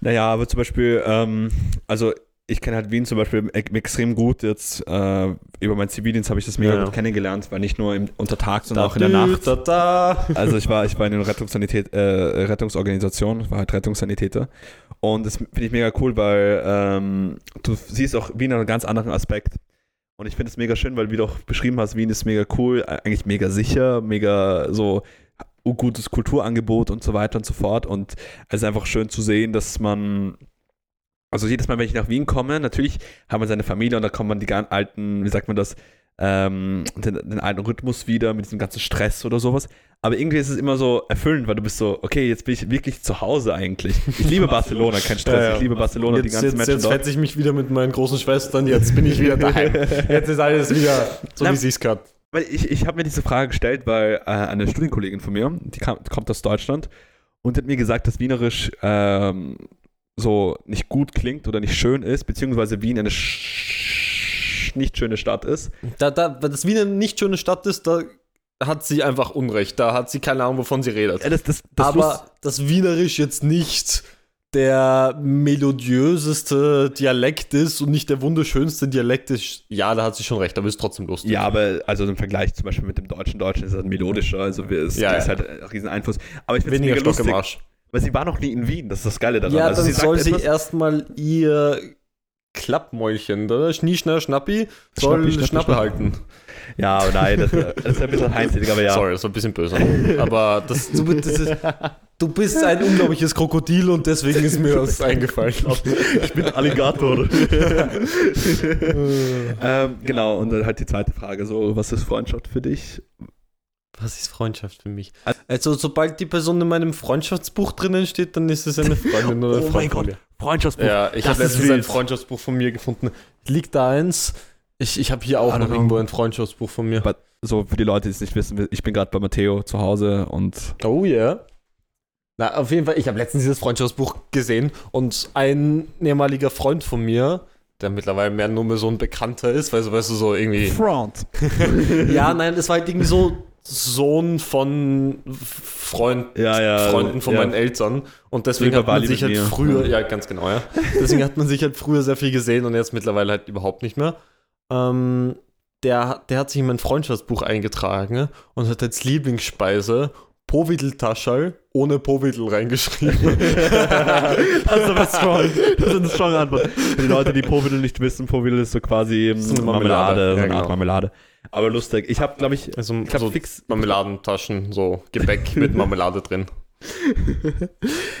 Naja, aber zum Beispiel, ähm, also ich kenne halt Wien zum Beispiel extrem gut. Jetzt äh, über meinen Zivildienst habe ich das mega Ja. gut kennengelernt, weil nicht nur im, unter Tag, sondern auch in der Nacht. Da, da. Also ich war, ich war in einer Rettungssanität, äh, Rettungsorganisation, war halt Rettungssanitäter. Und das finde ich mega cool, weil ähm, du siehst auch Wien einen ganz anderen Aspekt. Und ich finde es mega schön, weil wie du auch beschrieben hast, Wien ist mega cool, eigentlich mega sicher, mega so gutes Kulturangebot und so weiter und so fort. Und es ist einfach schön zu sehen, dass man, also jedes Mal, wenn ich nach Wien komme, natürlich hat man seine Familie und da kommt man die ganz alten, wie sagt man das, ähm, den, den alten Rhythmus wieder mit diesem ganzen Stress oder sowas. Aber irgendwie ist es immer so erfüllend, weil du bist so, okay, jetzt bin ich wirklich zu Hause eigentlich. Ich liebe Barcelona, kein Stress, Ja, ja. ich liebe Barcelona, die Jetzt, ganzen jetzt, Menschen jetzt fetze ich mich wieder mit meinen großen Schwestern, jetzt bin ich wieder daheim. Jetzt ist alles wieder so, Na, wie sie es gerade. Weil ich, ich habe mir diese Frage gestellt, weil äh, eine Studienkollegin von mir, die kam, kommt aus Deutschland und hat mir gesagt, dass Wienerisch ähm, so nicht gut klingt oder nicht schön ist, beziehungsweise Wien eine sch nicht schöne Stadt ist. Da, da, das Wien eine nicht schöne Stadt ist, da hat sie einfach Unrecht. Da hat sie keine Ahnung, wovon sie redet. Ja, das, das, das Aber das Wienerisch jetzt nicht der melodiöseste Dialekt ist und nicht der wunderschönste Dialekt ist, ja, da hat sie schon recht, aber ist trotzdem lustig. Ja, aber also im Vergleich zum Beispiel mit dem deutschen Deutschen ist das melodischer, also wir- es Ja, ist ja. halt ein riesen Einfluss. Aber ich finde es Weniger mega Stock im lustig, Arsch. Weil sie war noch nie in Wien, das ist das Geile daran. Ja, also dann sie soll sie erstmal ihr Klappmäulchen, oder? Schnie, schnapp, schnappi, soll Schnappi, Schnappi, Schnappe Schnappi. halten. Ja, nein, das, das ist ein bisschen heinzelig, aber ja. Sorry, das war ein bisschen böse. Aber das, du, das ist, du bist ein unglaubliches Krokodil und deswegen ist mir das eingefallen. Ich bin Alligator. ähm, genau, und dann halt die zweite Frage, so, was ist Freundschaft für dich? Was ist Freundschaft für mich? Also, sobald die Person in meinem Freundschaftsbuch drinnen steht, dann ist es eine Freundin oder Oh Freund mein von Gott. mir. Freundschaftsbuch. Ja, ich Das habe letztens ein. Freundschaftsbuch von mir gefunden. Liegt da eins? Ich, ich habe hier auch noch know. irgendwo ein Freundschaftsbuch von mir. Aber so für die Leute, die es nicht wissen, ich bin gerade bei Matteo zu Hause und Oh yeah. Na, auf jeden Fall, ich habe letztens dieses Freundschaftsbuch gesehen und ein ehemaliger Freund von mir, der mittlerweile mehr nur mehr so ein Bekannter ist, weil so, weißt du, so irgendwie. Front. ja, nein, es war halt irgendwie so Sohn von Freund, Ja, ja. Freunden von ja. meinen Eltern und deswegen Lieber hat man sich halt mir. früher, ja, ganz genau, ja. Deswegen hat man sich halt früher sehr viel gesehen und jetzt mittlerweile halt überhaupt nicht mehr. Ähm, der, der hat sich in mein Freundschaftsbuch eingetragen und hat als Lieblingsspeise Povidel-Taschal ohne Povidel reingeschrieben. Das ist aber strong. Das ist eine strong Antwort. Für die Leute, die Povidel nicht wissen, Povidel ist so quasi So eine Marmelade, Marmelade. so Ja, eine Art genau. Aber lustig. Ich habe, glaube ich, Also ich hab so fix. Marmeladentaschen, so Gebäck mit Marmelade drin.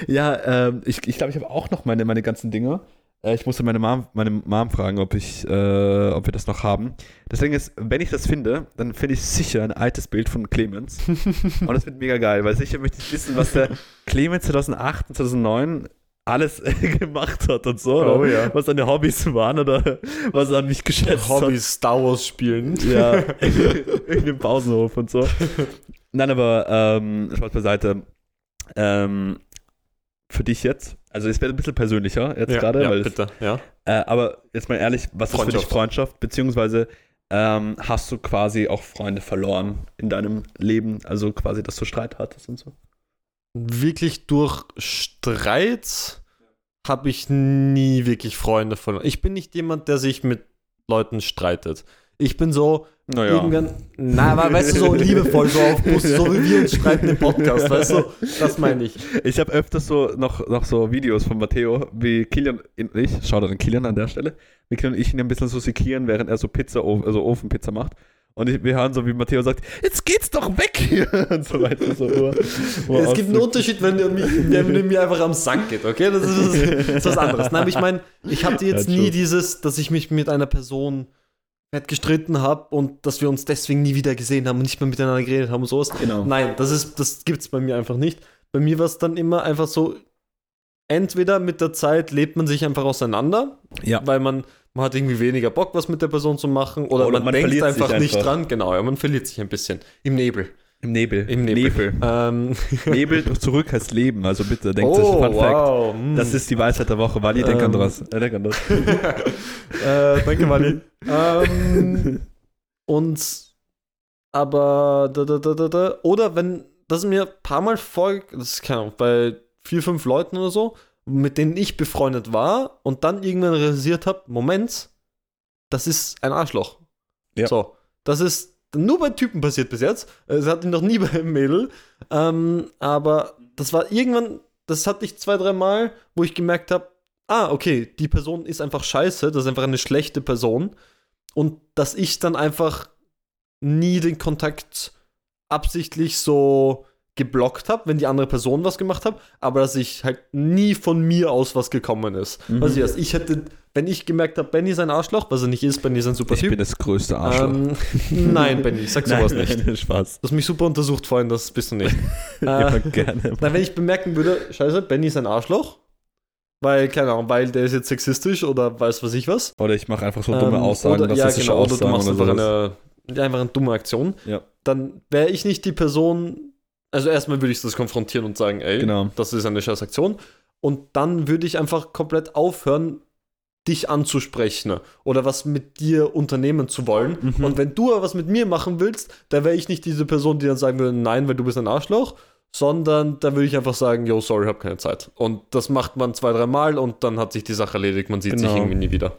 Ja, ähm, ich ich, glaube, ich habe auch noch meine, meine ganzen Dinge. Äh, ich musste meine Mom, meine Mom fragen, ob, ich, äh, ob wir das noch haben. Deswegen ist, wenn ich das finde, dann finde ich sicher ein altes Bild von Clemens. und das wird mega geil, weil sicher möchte ich wissen, was der Clemens 2008 und 2009 alles gemacht hat und so. Oh ja. Was seine Hobbys waren oder was er an mich geschätzt hat. Hobbys Star Wars spielen. Ja, in dem Pausenhof und so. Nein, aber ähm, Spaß beiseite. Ähm, für dich jetzt, also es wird ein bisschen persönlicher jetzt Ja, gerade, ja bitte, ja. äh, aber jetzt mal ehrlich, was ist für dich Freundschaft. Freundschaft? Beziehungsweise ähm, hast du quasi auch Freunde verloren in deinem Leben, also quasi, dass du Streit hattest und so? Wirklich durch Streit habe ich nie wirklich Freunde verloren. Ich bin nicht jemand, der sich mit Leuten streitet. Ich bin so, Naja. irgendwann, na, aber weißt du, so liebevoll, so auf Bus, so wie wir uns streiten im Podcast, weißt du, das meine ich. Ich habe öfters so noch, noch so Videos von Matteo, wie Kilian und ich, schau da den Kilian an der Stelle, wie Kilian und ich ihn ein bisschen so sekieren, während er so Pizza, also Ofenpizza macht. Und ich, wir hören so, wie Matteo sagt, jetzt geht's doch weg hier und so weiter. So, wo, wo Es gibt einen Unterschied, wenn der, mich, wenn der mir einfach am Sack geht, okay? Das ist, das ist was anderes. Nein, aber ich meine, ich hatte jetzt Ja, nie dieses, dass ich mich mit einer Person fett gestritten habe und dass wir uns deswegen nie wieder gesehen haben und nicht mehr miteinander geredet haben und sowas. Genau. Nein, das ist, das gibt's bei mir einfach nicht. Bei mir war es dann immer einfach so, entweder mit der Zeit lebt man sich einfach auseinander, Ja. weil man, man hat irgendwie weniger Bock, was mit der Person zu machen, oder, Oder man, man denkt verliert sich einfach nicht einfach. dran. Genau, ja, man verliert sich ein bisschen im Nebel. Im Nebel. Im Nebel. Ähm, Nebel zurück heißt Leben, also bitte, denkt oh, sich, Fun Fact. wow. mm. Das ist die Weisheit der Woche. Wally, denk an Ähm. das. Äh, denk an das. äh, danke, Mali. ähm, und aber da, da, da, da, da. oder wenn das ist mir ein paar Mal vor, das ist keine Ahnung, bei vier, fünf Leuten oder so, mit denen ich befreundet war und dann irgendwann realisiert habe, Moment, das ist ein Arschloch. Ja. So, das ist nur bei Typen passiert bis jetzt. Es hat ihn noch nie bei einem Mädel. Ähm, aber das war irgendwann, das hatte ich zwei, drei Mal, wo ich gemerkt habe, ah, okay, die Person ist einfach scheiße, das ist einfach eine schlechte Person. Und dass ich dann einfach nie den Kontakt absichtlich so geblockt habe, wenn die andere Person was gemacht hat, aber dass ich halt nie von mir aus was gekommen ist. Mhm. Was ich, also ich hätte, wenn ich gemerkt habe, Benny ist ein Arschloch, was er nicht ist, Benny ist ein super Ich Typ. bin das größte Arschloch. Ähm, nein, Benny, sag sowas nicht. Nein, Spaß. Du hast mich super untersucht vorhin, das bist du nicht. Äh, gerne. na, wenn ich bemerken würde, scheiße, Benny ist ein Arschloch, weil, keine Ahnung, weil der ist jetzt sexistisch oder weiß was ich was. Oder ich mache einfach so dumme Ähm, Aussagen, oder, ja, genau, oder du Aussagen machst oder einfach eine, ja, einfach eine dumme Aktion. Ja. Dann wäre ich nicht die Person, also erstmal würde ich das konfrontieren und sagen, ey, Genau. das ist eine scheiß Aktion. Und dann würde ich einfach komplett aufhören, dich anzusprechen oder was mit dir unternehmen zu wollen. Mhm. Und wenn du aber was mit mir machen willst, dann wäre ich nicht diese Person, die dann sagen würde, nein, weil du bist ein Arschloch, sondern da würde ich einfach sagen, yo, sorry, hab keine Zeit. Und das macht man zwei, dreimal und dann hat sich die Sache erledigt, man sieht sich Genau. irgendwie nie wieder.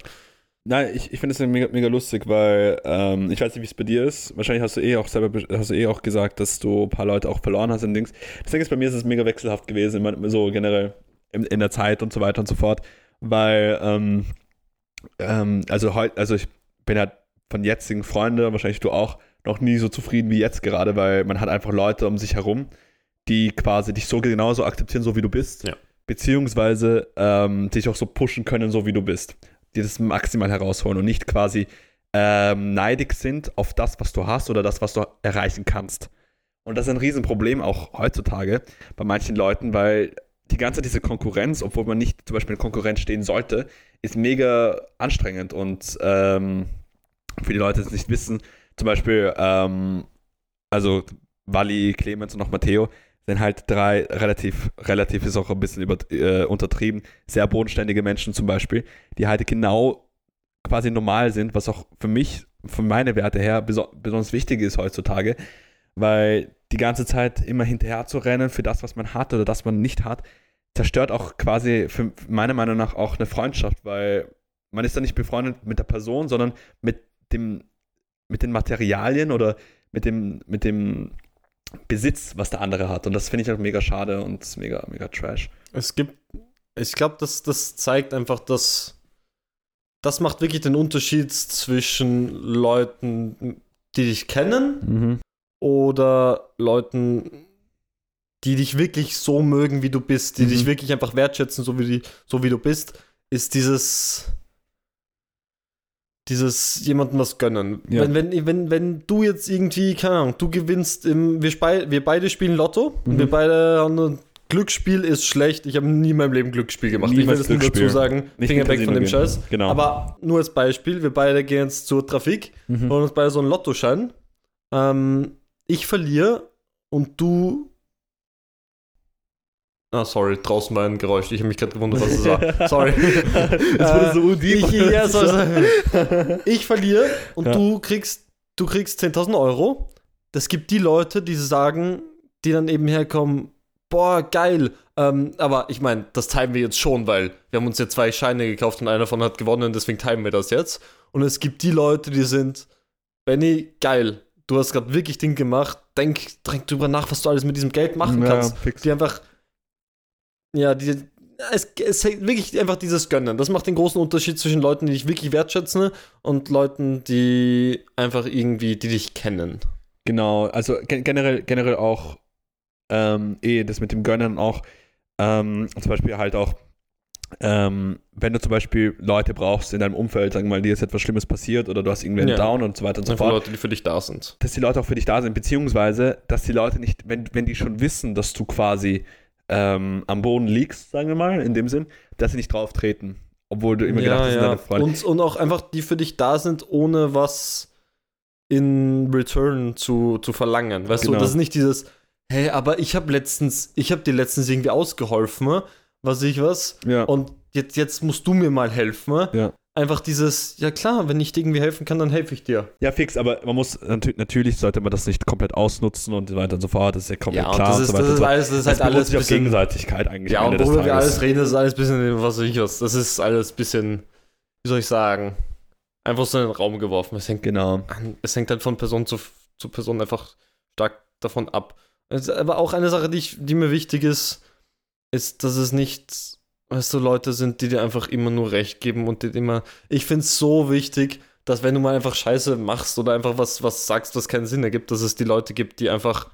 Nein, ich, ich finde es mega, mega lustig, weil ähm, ich weiß nicht, wie es bei dir ist. Wahrscheinlich hast du eh auch selber be- hast du eh auch gesagt, dass du ein paar Leute auch verloren hast und Dings. Deswegen ist bei mir ist es mega wechselhaft gewesen, so generell in, in der Zeit und so weiter und so fort. Weil, ähm, ähm, also heute, also ich bin halt von jetzigen Freunden, wahrscheinlich du auch, noch nie so zufrieden wie jetzt gerade, weil man hat einfach Leute um sich herum, die quasi dich so genauso akzeptieren, so wie du bist. Ja. Beziehungsweise ähm, dich auch so pushen können, so wie du bist. Die das maximal herausholen und nicht quasi ähm, neidig sind auf das, was du hast oder das, was du erreichen kannst. Und das ist ein Riesenproblem auch heutzutage bei manchen Leuten, weil die ganze diese Konkurrenz, obwohl man nicht zum Beispiel in Konkurrenz stehen sollte, ist mega anstrengend. Und ähm, für die Leute, die es nicht wissen, zum Beispiel, ähm, also Wally, Clemens und noch Matteo, sind halt drei relativ, relativ ist auch ein bisschen über, äh, untertrieben, sehr bodenständige Menschen zum Beispiel, die halt genau quasi normal sind, was auch für mich, von meinen Werte her, beso besonders wichtig ist heutzutage, weil die ganze Zeit immer hinterher zu rennen für das, was man hat oder das man nicht hat, zerstört auch quasi für meiner Meinung nach auch eine Freundschaft, weil man ist dann nicht befreundet mit der Person, sondern mit dem, mit den Materialien oder mit dem, mit dem Besitz, was der andere hat. Und das finde ich auch mega schade und mega, mega trash. Es gibt, ich glaube, das, das zeigt einfach, dass das macht wirklich den Unterschied zwischen Leuten, die dich kennen oder Leuten, die dich wirklich so mögen, wie du bist, die Mhm. dich wirklich einfach wertschätzen, so wie, die, so wie du bist, ist dieses dieses jemandem was gönnen. Ja. Wenn, wenn, wenn, wenn du jetzt irgendwie, keine Ahnung, du gewinnst im, wir, wir beide spielen Lotto und Mhm. wir beide haben ein Glücksspiel ist schlecht. Ich habe nie in meinem Leben Glücksspiel gemacht. Niemals ich will das nur dazu sagen. Nicht Finger weg von dem gehen. Scheiß. Genau. Aber nur als Beispiel, wir beide gehen jetzt zur Trafik Mhm. holen uns beide so einen Lottoschein. Ähm, ich verliere und du. Ah, sorry, draußen war ein Geräusch. Ich habe mich gerade gewundert, was es war. Sorry. Das wurde so Äh, ich, ja, so, so. ich verliere und Ja. du kriegst, du kriegst 10.000 Euro. Das gibt die Leute, die sagen, die dann eben herkommen, boah, geil. Ähm, aber ich meine, das teilen wir jetzt schon, weil wir haben uns ja zwei Scheine gekauft und einer davon hat gewonnen, deswegen teilen wir das jetzt. Und es gibt die Leute, die sind, Benny, geil. Du hast gerade wirklich Ding gemacht. Denk, denk drüber nach, was du alles mit diesem Geld machen Ja, kannst fix. die einfach, ja, die, es, es wirklich einfach dieses Gönnen. Das macht den großen Unterschied zwischen Leuten, die dich wirklich wertschätzen und Leuten, die einfach irgendwie, die dich kennen. Genau, also gen- generell, generell auch ähm, eh das mit dem Gönnen auch ähm, zum Beispiel halt auch ähm, wenn du zum Beispiel Leute brauchst in deinem Umfeld, sagen wir mal, dir ist etwas Schlimmes passiert oder du hast irgendwie einen Ja. Down und so weiter und so Einfach fort, Leute, die für dich da sind. dass die Leute auch für dich da sind, beziehungsweise, dass die Leute nicht, wenn, wenn die schon wissen, dass du quasi ähm, am Boden liegst, sagen wir mal, in dem Sinn, dass sie nicht drauf treten, obwohl du immer gedacht hast, sind deine Freunde. Und, und auch einfach die für dich da sind, ohne was, in Return zu, zu verlangen. Weißt Genau. du, das ist nicht dieses, hey, aber ich habe letztens, ich habe dir letztens irgendwie ausgeholfen, was ich was, Ja. und jetzt, jetzt musst du mir mal helfen. Ja. Einfach dieses, ja klar, wenn ich dir irgendwie helfen kann, dann helfe ich dir. Ja, fix, aber man muss natü- natürlich sollte man das nicht komplett ausnutzen und so weiter und so fort. Das ist ja komplett Ja, und klar das und ist, so weiter das und ist so alles, das ist Das halt alles sich auf bisschen, Gegenseitigkeit eigentlich Ja, und worüber wir alles reden, ist alles ein bisschen, was ich was. Das ist alles ein bisschen, wie soll ich sagen, einfach so in den Raum geworfen. Es hängt, Genau. an- es hängt halt von Person zu, zu Person einfach stark davon ab. Aber auch eine Sache, die, ich, die mir wichtig ist, ist, dass es nicht, weißt du, Leute sind, die dir einfach immer nur Recht geben und dir immer. Ich finde es so wichtig, dass wenn du mal einfach Scheiße machst oder einfach was, was sagst, was keinen Sinn ergibt, dass es die Leute gibt, die einfach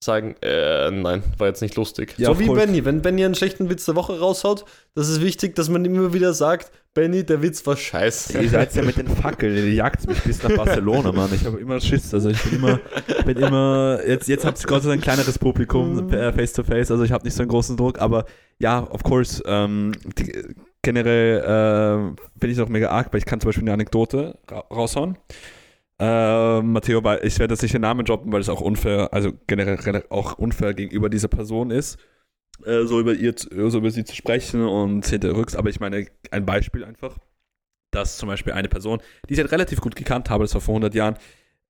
sagen, äh, nein, war jetzt nicht lustig. Ja, so wie course. Benny. Wenn Benny einen schlechten Witz der Woche raushaut, das ist wichtig, dass man immer wieder sagt, Benny, der Witz war scheiße. Ihr seid ja mit den Fackeln, ihr jagt mich bis nach Barcelona, Mann. Ich habe immer Schiss. Also ich bin immer, bin immer, jetzt, jetzt habt ihr Gott sei Dank ein kleineres Publikum, face to face, also ich habe nicht so einen großen Druck, aber ja, of course, ähm, die, generell äh, bin ich auch mega arg, weil ich kann zum Beispiel eine Anekdote ra raushauen. Äh, Matteo, weil ich werde jetzt nicht den Namen droppen, weil es auch unfair, also generell auch unfair gegenüber dieser Person ist, äh, so über ihr, so über sie zu sprechen und hinterrücks. Aber ich meine, ein Beispiel einfach, dass zum Beispiel eine Person, die ich halt relativ gut gekannt habe, das war vor 100 Jahren,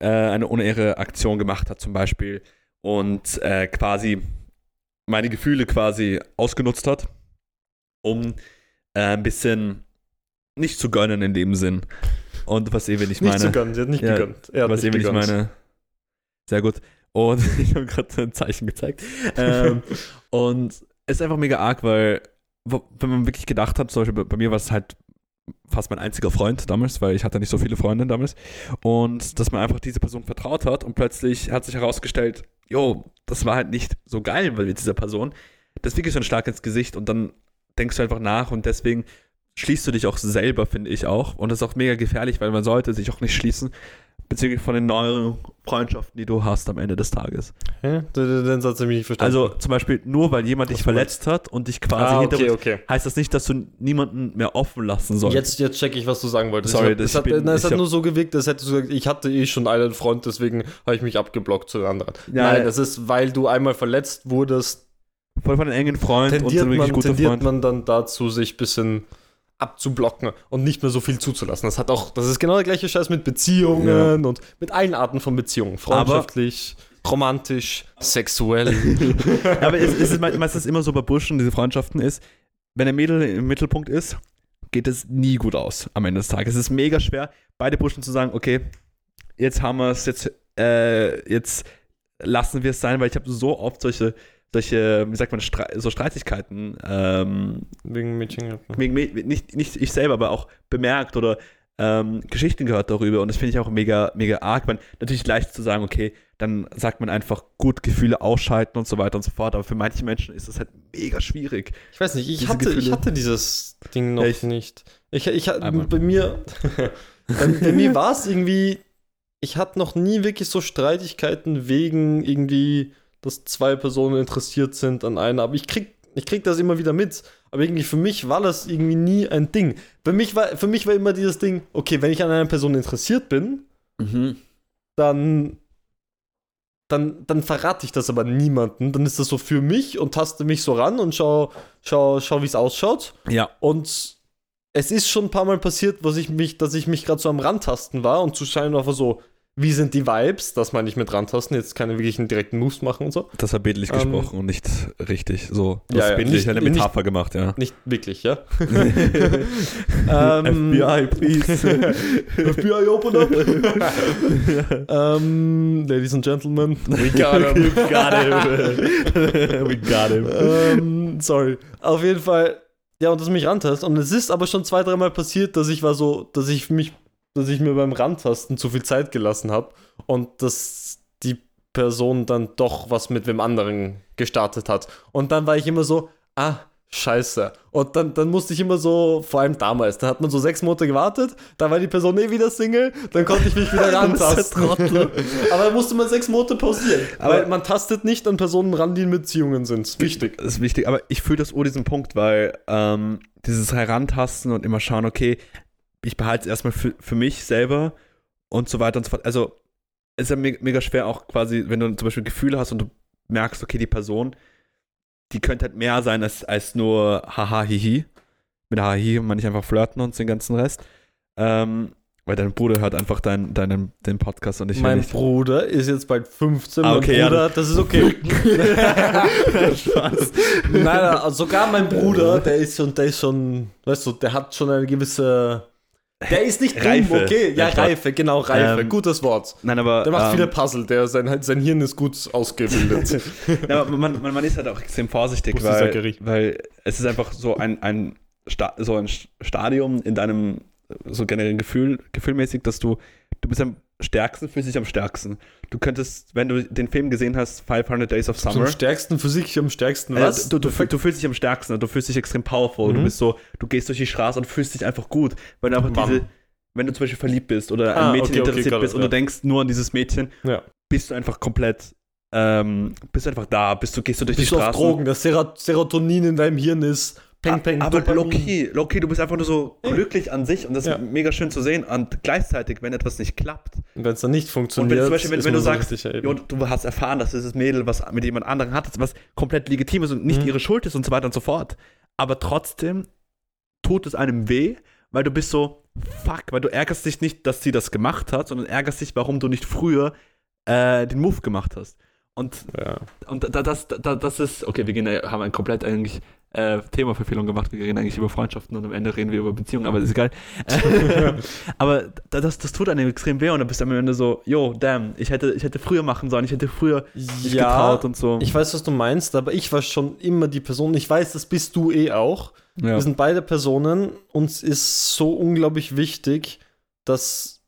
äh, eine unehre Aktion gemacht hat zum Beispiel und äh, quasi meine Gefühle quasi ausgenutzt hat, um äh, ein bisschen nicht zu gönnen in dem Sinn. Und was eben ich Nicht meine. zu gönnen, sie hat nicht Ja, gegönnt. Er hat Was nicht eben ich gegönnt. meine. Sehr gut. Und ich habe gerade ein Zeichen gezeigt. ähm, und es ist einfach mega arg, weil, wenn man wirklich gedacht hat, zum Beispiel bei, bei mir war es halt fast mein einziger Freund damals, weil ich hatte nicht so viele Freunde damals. Und dass man einfach diese Person vertraut hat und plötzlich hat sich herausgestellt, jo, das war halt nicht so geil weil mit dieser Person. Das ist wirklich so ein Schlag ins Gesicht und dann denkst du einfach nach und deswegen schließt du dich auch selber, finde ich auch. Und das ist auch mega gefährlich, weil man sollte sich auch nicht schließen bezüglich von den neuen Freundschaften, die du hast am Ende des Tages. Hä? Den, den Satz habe ich nicht verstanden. Also zum Beispiel nur, weil jemand dich verletzt hat und dich quasi ah, okay, hinter okay. heißt das nicht, dass du niemanden mehr offen lassen sollst. Jetzt, jetzt check ich, was du sagen wolltest. Sorry, das es hat, bin- nein, es hat nur so gewirkt, als hättest du gesagt, ich hatte eh schon einen Freund, deswegen habe ich mich abgeblockt zu den anderen. Ja, nein, das ist, weil du einmal verletzt wurdest, Voll von einem engen Freund und so tendiert, ein wirklich man, guter tendiert Freund. man dann dazu, sich ein bisschen abzublocken und nicht mehr so viel zuzulassen. Das hat auch, das ist genau der gleiche Scheiß mit Beziehungen und mit allen Arten von Beziehungen. Freundschaftlich, romantisch, sexuell. Aber es, es ist me- meistens immer so bei Burschen, diese Freundschaften ist, wenn ein Mädel im Mittelpunkt ist, geht es nie gut aus am Ende des Tages. Es ist mega schwer, beide Burschen zu sagen, okay, jetzt haben wir es, jetzt, äh, jetzt lassen wir es sein, weil ich habe so oft solche, solche, wie sagt man, Stre so Streitigkeiten ähm, Wegen Mädchen. wegen, nicht, nicht ich selber, aber auch bemerkt oder ähm, Geschichten gehört darüber und das finde ich auch mega, mega arg. Man, natürlich leicht zu sagen, okay, dann sagt man einfach gut Gefühle ausschalten und so weiter und so fort, aber für manche Menschen ist das halt mega schwierig. Ich weiß nicht, ich hatte, ich hatte dieses Ding noch Echt? nicht. Ich, ich, Einmal. bei mir, bei, bei mir war es irgendwie, ich hatte noch nie wirklich so Streitigkeiten wegen irgendwie, dass zwei Personen interessiert sind an einer. Aber ich krieg, ich krieg das immer wieder mit. Aber irgendwie für mich war das irgendwie nie ein Ding. Für mich war, für mich war immer dieses Ding, okay, wenn ich an einer Person interessiert bin, dann, dann, dann verrate ich das aber niemandem. Dann ist das so für mich und taste mich so ran und schau, schau, schau wie es ausschaut. Ja. Und es ist schon ein paar Mal passiert, was ich mich, dass ich mich gerade so am Rantasten war und zu schauen einfach so, wie sind die Vibes, das meine ich mit Rantasten, jetzt keine wirklichen direkten Moves machen und so. Das war bildlich Ähm, gesprochen und nicht richtig so. Du Ja, ja, bildlich nicht- eine nicht- Metapher gemacht, ja. Nicht wirklich, ja. ähm, FBI, please. FBI, open up. ähm, Ladies and Gentlemen, we got him. We got him. We got him. ähm, sorry. Auf jeden Fall, ja, und dass du mich rantast. Und es ist aber schon zwei, dreimal passiert, dass ich war so, dass ich mich, dass ich mir beim Rantasten zu viel Zeit gelassen habe und dass die Person dann doch was mit wem anderen gestartet hat. Und dann war ich immer so, ah, scheiße. Und dann, dann musste ich immer so, vor allem damals, da hat man so sechs Monate gewartet, da war die Person eh wieder Single, dann konnte ich mich wieder rantasten. Aber da musste man sechs Monate pausieren. Aber- weil man tastet nicht an Personen ran, die in Beziehungen sind. Wichtig. Das ist wichtig, aber ich fühle das oh diesen Punkt, weil ähm, dieses Herantasten und immer schauen, okay, ich behalte es erstmal für, für mich selber und so weiter und so fort. Also es ist ja me mega schwer auch quasi, wenn du zum Beispiel Gefühle hast und du merkst, okay, die Person, die könnte halt mehr sein als, als nur haha hihi. Mit haha hihi meine ich einfach flirten und den ganzen Rest. Ähm, weil dein Bruder hört einfach deinen dein, den Podcast und ich mein nicht. Bruder ist jetzt bald 15. Ah, okay, mein ja, Bruder, das ist okay. Spaß. Nein, nein, also sogar mein Bruder, der ist schon, der ist schon, weißt du, der hat schon eine gewisse. Der ist nicht dumm, Reife. okay? Ja, Ja. Reife, genau, Reife. Ähm, Gutes Wort. Nein, aber. Der macht ähm, viele Puzzle, der, sein, sein Hirn ist gut ausgebildet. Ja, aber man, man, man ist halt auch extrem vorsichtig, weil, weil es ist einfach so ein, ein, Sta so ein Stadium in deinem so generellen Gefühl, gefühlmäßig, dass du, du bist am stärksten, fühlst dich am stärksten. Du könntest, wenn du den Film gesehen hast, 500 Days of Summer, stärksten Physik, am stärksten äh, was? du, du, du fühlst dich am stärksten, du fühlst dich extrem powerful, du Mhm. bist so, du gehst durch die Straße und fühlst dich einfach gut, weil du einfach Mann. diese, wenn du zum Beispiel verliebt bist oder ein Ah, Mädchen okay, okay, interessiert it, bist und ja. du denkst nur an dieses Mädchen, ja. bist du einfach komplett, ähm, bist du einfach da, bist du, gehst du durch Bist die du auf Straße. Drogen, das Sero- Serotonin in deinem Hirn ist Peng, Peng, aber low-key, low-key, du bist einfach nur so glücklich an sich und das Ja. ist mega schön zu sehen. Und gleichzeitig, wenn etwas nicht klappt, Wenn es dann nicht und funktioniert, wenn, zum Beispiel, wenn, ist wenn du sagst, jo, du hast erfahren, dass dieses Mädel was mit jemand anderem hat, was komplett legitim ist und nicht Mhm. ihre Schuld ist und so weiter und so fort. Aber trotzdem tut es einem weh, weil du bist so, fuck, weil du ärgerst dich nicht, dass sie das gemacht hat, sondern ärgerst dich, warum du nicht früher äh, den Move gemacht hast. Und Ja. und da, das, da, das ist, okay, wir gehen, haben ein komplett eigentlich äh, Themaverfehlung gemacht. Wir reden eigentlich über Freundschaften und am Ende reden wir über Beziehungen, aber das ist egal. aber da, das, das tut einem extrem weh und dann bist du am Ende so, yo, damn, ich hätte, ich hätte früher machen sollen, ich hätte früher mich Ja, getraut und so. Ich weiß, was du meinst, aber ich war schon immer die Person. Ich weiß, das bist du eh auch. ja. Wir sind beide Personen. Uns ist so unglaublich wichtig, dass,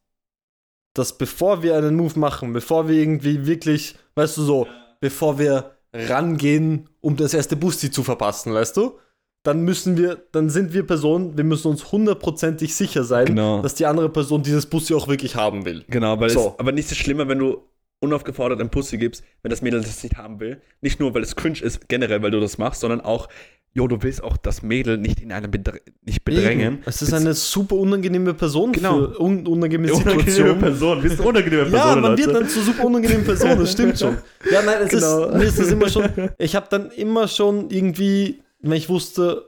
dass bevor wir einen Move machen, bevor wir irgendwie wirklich, weißt du so, bevor wir rangehen, um das erste Busti zu verpassen, weißt du? Dann müssen wir, dann sind wir Personen, wir müssen uns hundertprozentig sicher sein, Genau. dass die andere Person dieses Busti auch wirklich haben will. Genau, weil So. es, aber nichts ist schlimmer, wenn du unaufgefordert ein Pussy gibst, wenn das Mädel das nicht haben will. Nicht nur, weil es cringe ist, generell, weil du das machst, sondern auch, jo, du willst auch das Mädel nicht in einem Bedr nicht bedrängen. Eben. Es ist eine super unangenehme Person Genau. für un unangenehme unangenehme Situationen. Person. Wir sind unangenehme Person. Ja, man Leute. wird dann zu super unangenehmen Person, das stimmt schon. Ja, nein, es Genau. ist, mir ist das immer schon, ich habe dann immer schon irgendwie, wenn ich wusste,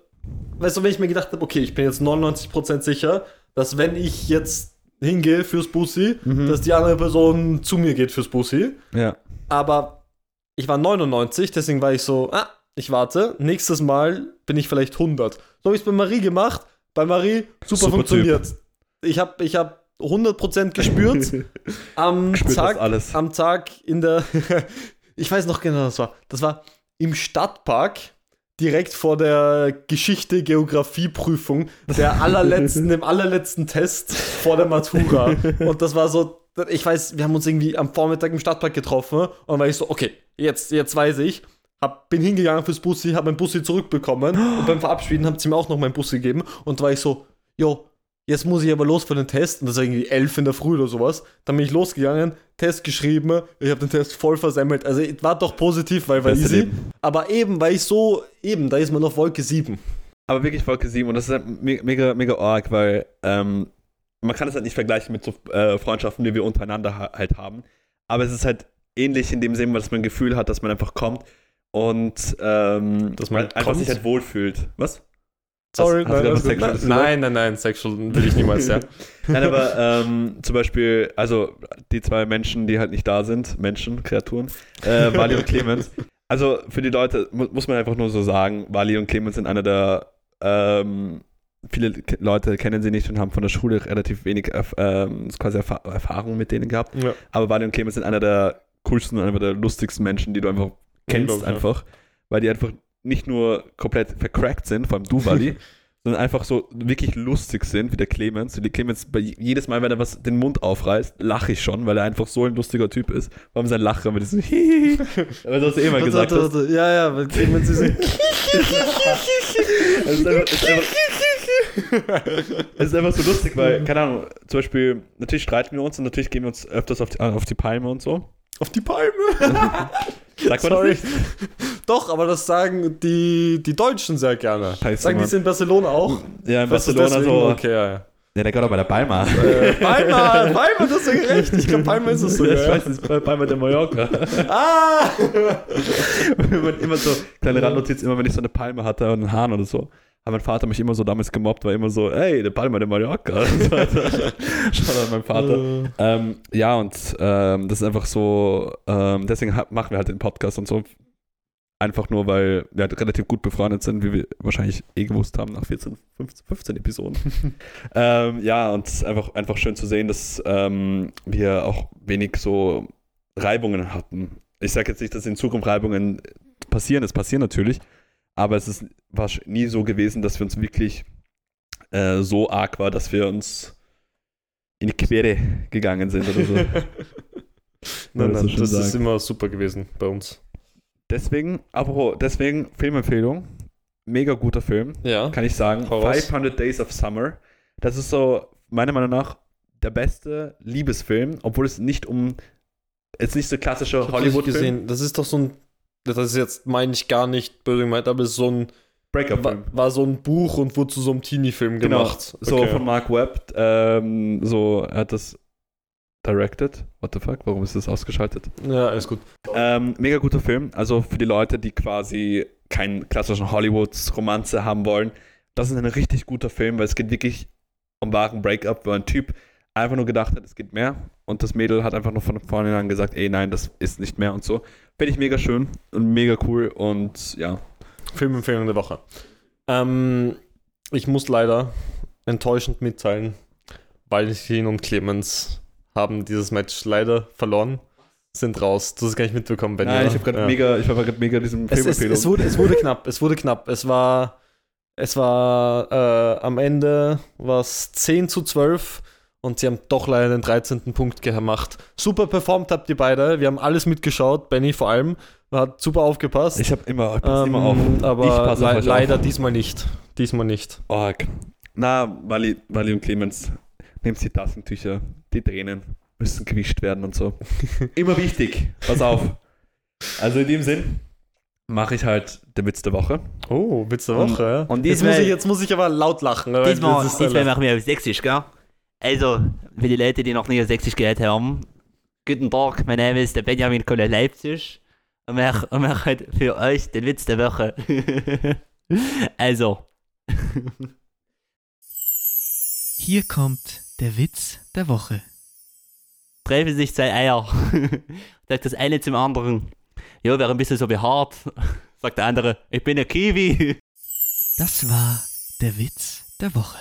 weißt du, wenn ich mir gedacht habe, okay, ich bin jetzt 99% sicher, dass wenn ich jetzt hingehe fürs Bussi, Mhm. dass die andere Person zu mir geht fürs Bussi. Ja. Aber ich war 99, deswegen war ich so, ah, ich warte, nächstes Mal bin ich vielleicht 100. So habe ich es bei Marie gemacht. Bei Marie super, Super funktioniert. Ich habe ich hab 100% gespürt. Am Spürt das Tag, alles. am Tag in der, ich weiß noch genau, was war. Das war im Stadtpark, direkt vor der Geschichte-Geografie-Prüfung, der allerletzten, dem allerletzten Test vor der Matura. Und das war so, ich weiß, wir haben uns irgendwie am Vormittag im Stadtpark getroffen und dann war ich so, okay, jetzt, jetzt weiß ich. Hab, bin hingegangen fürs Bussi, hab mein Bussi zurückbekommen und beim Verabschieden haben sie mir auch noch mein Bussi gegeben und da war ich so, jo, jetzt muss ich aber los für den Test und das war irgendwie elf in der Früh oder sowas. Dann bin ich losgegangen, Test geschrieben, ich habe den Test voll versemmelt. Also es war doch positiv, weil war easy. Leben. Aber eben, weil ich so, eben, da ist man auf Wolke 7. Aber wirklich Folge 7 und das ist halt me- mega, mega arg, weil ähm, man kann es halt nicht vergleichen mit so äh, Freundschaften, die wir untereinander ha halt haben. Aber es ist halt ähnlich in dem Sinne, dass man ein Gefühl hat, dass man einfach kommt und ähm, Dass man einfach sich halt wohlfühlt. Was? Sorry, was Sexuelles gesagt? nein, nein, nein, Sexual will ich niemals, ja. Nein, aber ähm, zum Beispiel, also die zwei Menschen, die halt nicht da sind, Menschen, Kreaturen, äh, Wally und Clemens. Also für die Leute mu muss man einfach nur so sagen, Wally und Clemens sind einer der, ähm, viele Leute kennen sie nicht und haben von der Schule relativ wenig Erf ähm, quasi Erfa Erfahrung mit denen gehabt. ja. Aber Wally und Clemens sind einer der coolsten und einer der lustigsten Menschen, die du einfach kennst ja. einfach, weil die einfach nicht nur komplett vercrackt sind, vor allem du, Wally, sondern einfach so wirklich lustig sind, wie der Clemens. Und die Clemens, bei jedes Mal, wenn er was den Mund aufreißt, lache ich schon, weil er einfach so ein lustiger Typ ist. Vor allem sein Lachen mit diesem Hihihi. Aber das hast du eh mal gesagt. Warte, hast. warte, Ja, ja, weil Clemens ist Es ist einfach, es ist einfach, es ist einfach so lustig, weil, keine Ahnung, zum Beispiel, natürlich streiten wir uns und natürlich gehen wir uns öfters auf die, auf die Palme und so. Auf die Palme. Sagt man Sorry. Doch, aber das sagen die, die Deutschen sehr gerne. Scheiße, sagen die es in Barcelona auch? Ja, in Barcelona so. Okay, ja, ja. Ja, der geht auch bei der Palma. Äh, Palma, Palma, das ist ja gerecht. Ich glaube, Palma ist es sogar. ich weiß, das ist Palma de Mallorca. Ah! Wenn man immer so, kleine Randnotiz, immer wenn ich so eine Palme hatte und einen Hahn oder so, hat mein Vater mich immer so damals gemobbt, war immer so, ey, der Palma de Mallorca. Schaut an meinen Vater. Äh, Ähm, ja, und ähm, das ist einfach so, ähm, deswegen machen wir halt den Podcast und so. Einfach nur, weil wir halt relativ gut befreundet sind, wie wir wahrscheinlich eh gewusst haben nach 14, 15, 15 Episoden. ähm, ja, und es ist einfach, einfach schön zu sehen, dass ähm, wir auch wenig so Reibungen hatten. Ich sage jetzt nicht, dass in Zukunft Reibungen passieren, es passieren natürlich, aber es ist, nie so gewesen, dass wir uns wirklich äh, so arg war, dass wir uns in die Quere gegangen sind oder so. nein, das nein, das ist sagen. immer super gewesen bei uns. Deswegen, apropos, deswegen Filmempfehlung. Mega guter Film, Ja. kann ich sagen. Hau raus. 500 Days of Summer. Das ist so, meiner Meinung nach, der beste Liebesfilm, obwohl es nicht um, jetzt nicht so klassischer Hollywood-Film. gesehen. Das ist doch so ein. Das ist jetzt, meine ich, gar nicht böse gemeint, aber es ist so ein. War, Breakup-Film. war so ein Buch und wurde zu so einem Teenie-Film Genau, gemacht. so Okay. von Mark Webb. Ähm, so, er hat das directed. What the fuck? Warum ist das ausgeschaltet? Ja, alles gut. Ähm, mega guter Film. Also für die Leute, die quasi keinen klassischen Hollywoods-Romanze haben wollen. Das ist ein richtig guter Film, weil es geht wirklich um wahren Breakup, wo ein Typ einfach nur gedacht hat, es geht mehr. Und das Mädel hat einfach nur von vornherein gesagt, ey, nein, das ist nicht mehr und so. Finde ich mega schön und mega cool und ja. Filmempfehlung der Woche. Ähm, ich muss leider enttäuschend mitteilen, Valentin und Clemens haben dieses Match leider verloren, sind raus. Du hast es gar nicht mitbekommen, Benny. Nein, ich habe gerade Ja. mega, ich war gerade mega diesem Es, es, Filmempfehlung. es, wurde, es wurde knapp, es wurde knapp. Es war, es war äh, am Ende was 10 zu 12 und sie haben doch leider den 13. Punkt gemacht. Super performt habt ihr beide. Wir haben alles mitgeschaut, Benny vor allem. Hat super aufgepasst. ich habe immer, ich Ähm, immer auf. Aber le leider auf. diesmal nicht. Diesmal nicht. Oh, na, Wally, Wally und Clemens, nehmt die Tassentücher, die Tränen müssen gewischt werden und so. Immer wichtig, pass auf. Also in dem Sinn mache ich halt der Witz der Woche. Oh, Witz der Und- Woche, ja. und jetzt, muss ich, jetzt muss ich aber laut lachen. Diesmal, diesmal machen wir Sächsisch, gell? Also, für die Leute, die noch nie Sächsisch gehört haben, guten Tag, mein Name ist der Benjamin Kolle Leipzig und wir und wir heute für euch den Witz der Woche. also, Hier kommt der Witz der Woche. treffen sich zwei Eier. Sagt das eine zum anderen. Ja, wäre ein bisschen so behaart. Sagt der andere, ich bin ein Kiwi. Das war der Witz der Woche.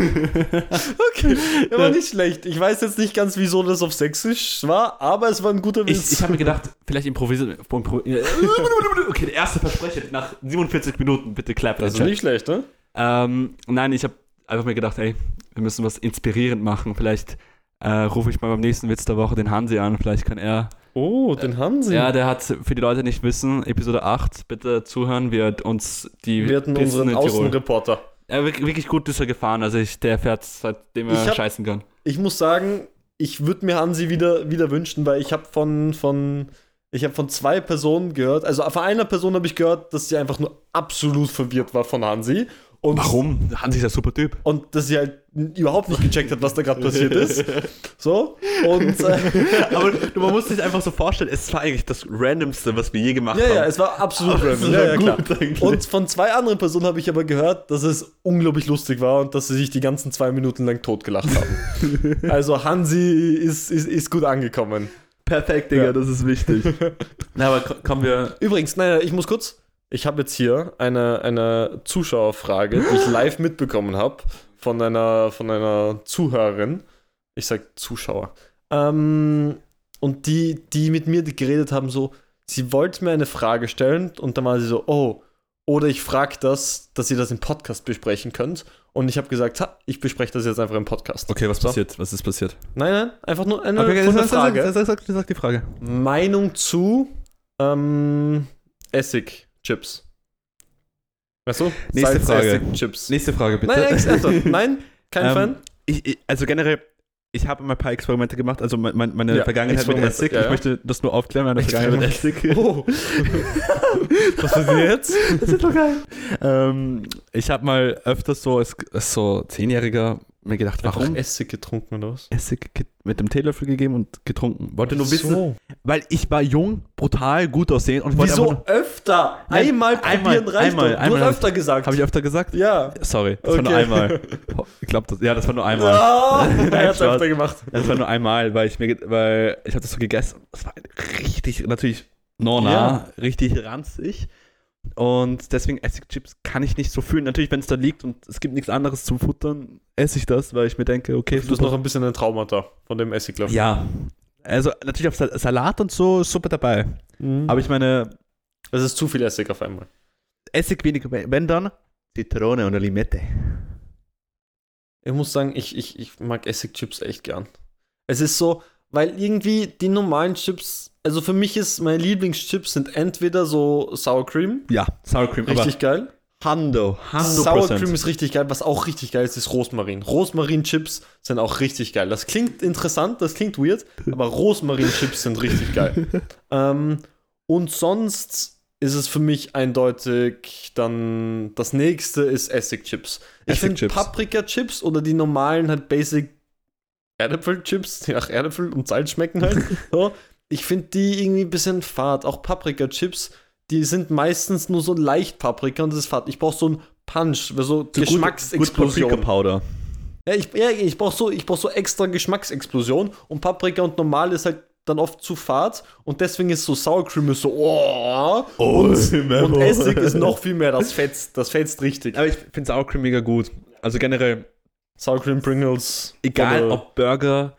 Okay, der war nicht schlecht. Ich weiß jetzt nicht ganz, wieso das auf Sächsisch war, aber es war ein guter Ich, Witz. ich habe mir gedacht, vielleicht improvisieren. Okay, der erste Versprechen nach 47 Minuten, bitte clap. das ist nicht schlecht, ne? Ähm, nein, ich habe einfach mir gedacht, ey, wir müssen was inspirierend machen. Vielleicht äh, rufe ich mal beim nächsten Witz der Woche den Hansi an. Vielleicht kann er. Oh, den haben sie. Ja, der hat, für die Leute die nicht wissen, Episode 8, bitte zuhören, wir uns die wir hatten Pisten unseren. Außenreporter. Ja, wirklich, gut ist er gefahren. Also ich, der fährt seitdem er hab- scheißen kann. Ich muss sagen, ich würde mir Hansi wieder, wieder wünschen, weil ich habe von, von, ich habe von zwei Personen gehört, also von einer Person habe ich gehört, dass sie einfach nur absolut verwirrt war von Hansi. Und Warum? Hansi ist ein super Typ. Und dass sie halt überhaupt nicht gecheckt hat, was da gerade passiert ist. So. Und äh, Aber du, man muss sich einfach so vorstellen, es war eigentlich das Randomste, was wir je gemacht ja, haben. ja, es war absolut Aber random. Ja, ja, klar. eigentlich. Und von zwei anderen Personen habe ich aber gehört, dass es unglaublich lustig war und dass sie sich die ganzen zwei Minuten lang totgelacht haben. also Hansi ist, ist, ist gut angekommen. Perfekt, Digga, Ja. das ist wichtig. Na, aber ko- kommen wir. Übrigens, nein, ich muss kurz. Ich habe jetzt hier eine, eine Zuschauerfrage, die ich live mitbekommen habe von einer, von einer Zuhörerin. Ich sag Zuschauer. Ähm, und die, die mit mir geredet haben, so, sie wollte mir eine Frage stellen und dann war sie so, oh, oder ich frage das, dass ihr das im Podcast besprechen könnt. Und ich habe gesagt, ha, ich bespreche das jetzt einfach im Podcast. Okay, was So. passiert? Was ist passiert? Nein, nein, einfach nur eine, Okay, sag, Frage. Sag, sag, sag die Frage. Meinung zu ähm, Essig-Chips. Weißt du? Nächste Frage. Essig-Chips. Nächste Frage, bitte. Nein, ernsthaft. nein, kein Ähm, Fan. ich, ich, also generell, ich habe immer ein paar Experimente gemacht, also mein, mein, meine Ja, Vergangenheit mit Essig. ja, Ich ja. möchte das nur aufklären, meine Vergangenheit mit Essig. Oh. Was passiert jetzt? Das ist doch geil. Ähm, ich habe mal öfters so als, als so Zehnjähriger mir gedacht, Warum Essig getrunken oder was? Essig mit dem Teelöffel gegeben und getrunken. Wollte nur wissen, so. weil ich war jung, brutal, gut aussehen und Wieso öfter? Einmal einmal, probieren reicht einmal, doch. Du einmal. hast öfter gesagt. habe ich öfter gesagt? ja. Sorry, das war nur Okay. einmal. Ich glaube, das, ja, das war nur einmal. Ah, Nein, er hat Spaß. öfter gemacht. Das war nur einmal, weil ich mir, weil ich habe das so gegessen. Das war richtig, natürlich nona, Ja. richtig ranzig. Und deswegen Essigchips kann ich nicht so fühlen. Natürlich, wenn es da liegt und es gibt nichts anderes zum Futtern, esse ich das, weil ich mir denke, okay, Du hast noch ein bisschen ein Traumata von dem Essiglöffel. ja. Also natürlich auf Sal- Salat und so ist super dabei. Mhm. Aber ich meine, Es ist zu viel Essig auf einmal. Essig weniger, wenn dann Zitrone oder Limette. Ich muss sagen, ich, ich, ich mag Essigchips echt gern. Es ist so, weil irgendwie die normalen Chips, also für mich ist meine Lieblingschips sind entweder so Sour Cream, Ja, Sour Cream, richtig geil. Hando, Hando Sour Cream ist richtig geil. Was auch richtig geil ist, ist Rosmarin. Rosmarin-Chips sind auch richtig geil. Das klingt interessant, das klingt weird, aber Rosmarin-Chips sind richtig geil. ähm, und sonst ist es für mich eindeutig dann das nächste ist Essigchips. Ich finde Essigchips. Paprika-Chips oder die normalen halt Basic Erdäpfel-Chips, die nach Erdäpfel und Salz schmecken halt. so. Ich finde die irgendwie ein bisschen fad. Auch Paprika-Chips, die sind meistens nur so leicht Paprika und das ist fad. Ich brauche so einen Punch, so, Geschmacksexplosion. Gut Powder. ja, ich, ja, ich brauche so, ich brauch so extra Geschmacksexplosion und Paprika und normal ist halt dann oft zu fad und deswegen ist so Sour Cream ist so oh, und, und Essig ist noch viel mehr, das fetzt, das fetzt richtig. Aber ich finde Sour Cream mega gut. Also generell, Sour Cream Pringles, egal ob Burger.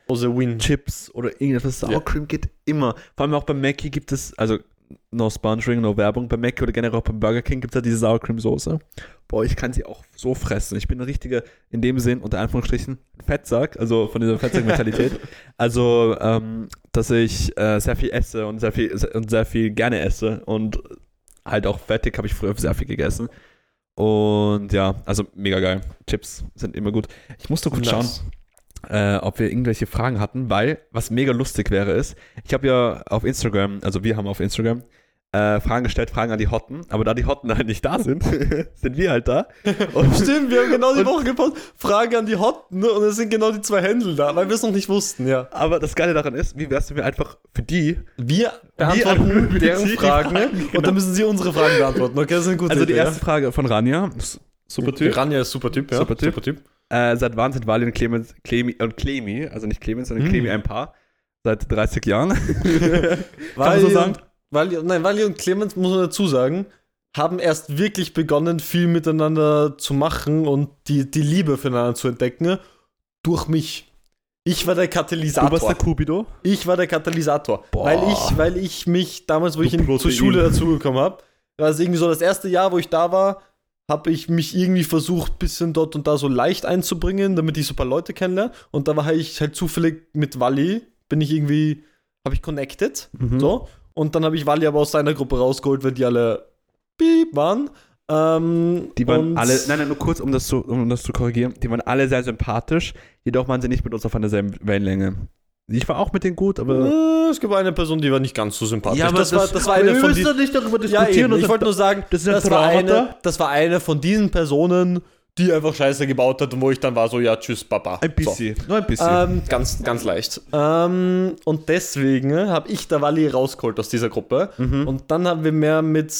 Chips oder irgendetwas, Sour Ja. Cream geht immer. Vor allem auch bei Mackie gibt es, also no Sponsoring, no Werbung, bei Mackie oder generell auch beim Burger King gibt es ja diese Sour Cream Soße. Boah, ich kann sie auch so fressen. Ich bin ein richtiger, in dem Sinn, unter Anführungsstrichen, Fettsack, also von dieser Fettsack-Mentalität. also, ähm, dass ich äh, sehr viel esse und sehr viel, und sehr viel gerne esse und halt auch fettig habe ich früher sehr viel gegessen. Und ja, also mega geil. Chips sind immer gut. Ich musste kurz schauen äh, ob wir irgendwelche Fragen hatten, weil was mega lustig wäre ist, ich habe ja auf Instagram, also wir haben auf Instagram äh, Fragen gestellt, Fragen an die Hotten, aber da die Hotten halt nicht da sind, sind wir halt da. Und Stimmt, wir haben genau die Woche gepostet. Frage an die Hotten ne? und es sind genau die zwei Händel da, weil wir es noch nicht wussten, ja. aber das Geile daran ist, wie wär's, wenn wir einfach für die, Wir beantworten beantworten deren die Fragen, Fragen, ne? genau. und dann müssen sie unsere Fragen beantworten. Okay, das ist eine gute also die Idee, erste Frage von Rania, s- super ja? Typ, Ranja ist super Typ, ja. Super Typ. Super typ. äh, seit wann sind Wally und Clemens, Clemi, und Clemi, also nicht Clemens, sondern Hm. Clemi ein Paar? Seit 30 Jahren. Weil, man so sagen? Weil, nein, Wally und Clemens, muss man dazu sagen, haben erst wirklich begonnen, viel miteinander zu machen und die, die Liebe füreinander zu entdecken durch mich. Ich war der Du warst Katalysator. der Cupido? Ich war der Katalysator. Boah. Weil ich, weil ich mich damals, wo Du ich in, zur. Schule dazugekommen habe, war es irgendwie so das erste Jahr, wo ich da war, habe ich mich irgendwie versucht, bisschen dort und da so leicht einzubringen, damit ich so ein paar Leute kennenlerne. Und da war ich halt zufällig mit Wally, bin ich irgendwie, habe ich connected. Mhm. So. Und dann habe ich Wally aber aus seiner Gruppe rausgeholt, weil die alle piep waren. Ähm, Die waren alle, nein, nein, nur kurz, um das, zu, um das zu korrigieren, die waren alle sehr sympathisch, jedoch waren sie nicht mit uns auf einer selben Wellenlänge. Ich war auch mit denen gut, aber. Äh, es gibt eine Person, die war nicht ganz so sympathisch. das, war, das war aber eine wir von müssen diesen. nicht darüber Ja, diskutieren. eben. ich wollte nur sagen, das das, war eine, das war eine von diesen Personen, die einfach Scheiße gebaut hat und wo ich dann war so, ja, tschüss, Papa. ein bisschen, nur ein So. bisschen. Ähm, ganz, ganz leicht. Ähm, und deswegen habe ich da Wally rausgeholt aus dieser Gruppe. Mhm. Und dann haben wir mehr mit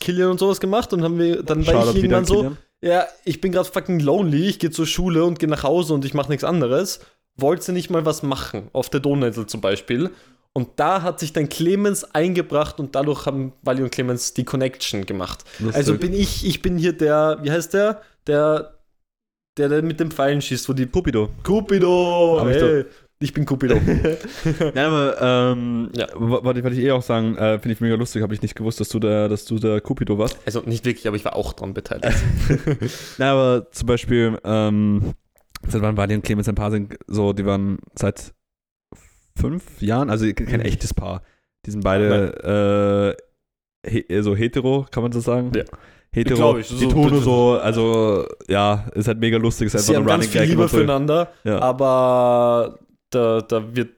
Killian und sowas gemacht und haben wir, dann war ich wieder irgendwann an so, ja, ich bin gerade fucking lonely, ich gehe zur Schule und gehe nach Hause und ich mache nichts anderes. Wollte nicht mal was machen, auf der Donauinsel zum Beispiel. Und da hat sich dann Clemens eingebracht und dadurch haben Wally und Clemens die Connection gemacht. Lustig. Also bin ich, ich bin hier der, wie heißt der? Der, der, der mit dem Pfeilen schießt, wo die Cupido. Cupido! Hab ich ey, ich bin Cupido. Ja, aber ähm, Ja. wollte wollte ich eh auch sagen, äh, finde ich mega lustig, habe ich nicht gewusst, dass du der, dass du der Cupido warst. also nicht wirklich, aber ich war auch dran beteiligt. Na, aber zum Beispiel, ähm, seit wann waren die und Clemens ein Paar sind, so, die waren seit fünf Jahren, also kein Mhm. echtes Paar. Die sind beide äh, he, so hetero, kann man so sagen? Ja. Hetero, ich, die so- tun nur so, also ja, ist halt mega lustig, ist Sie einfach haben ein ganz Running viel Gag. Liebe so. füreinander, Ja. aber da, da wird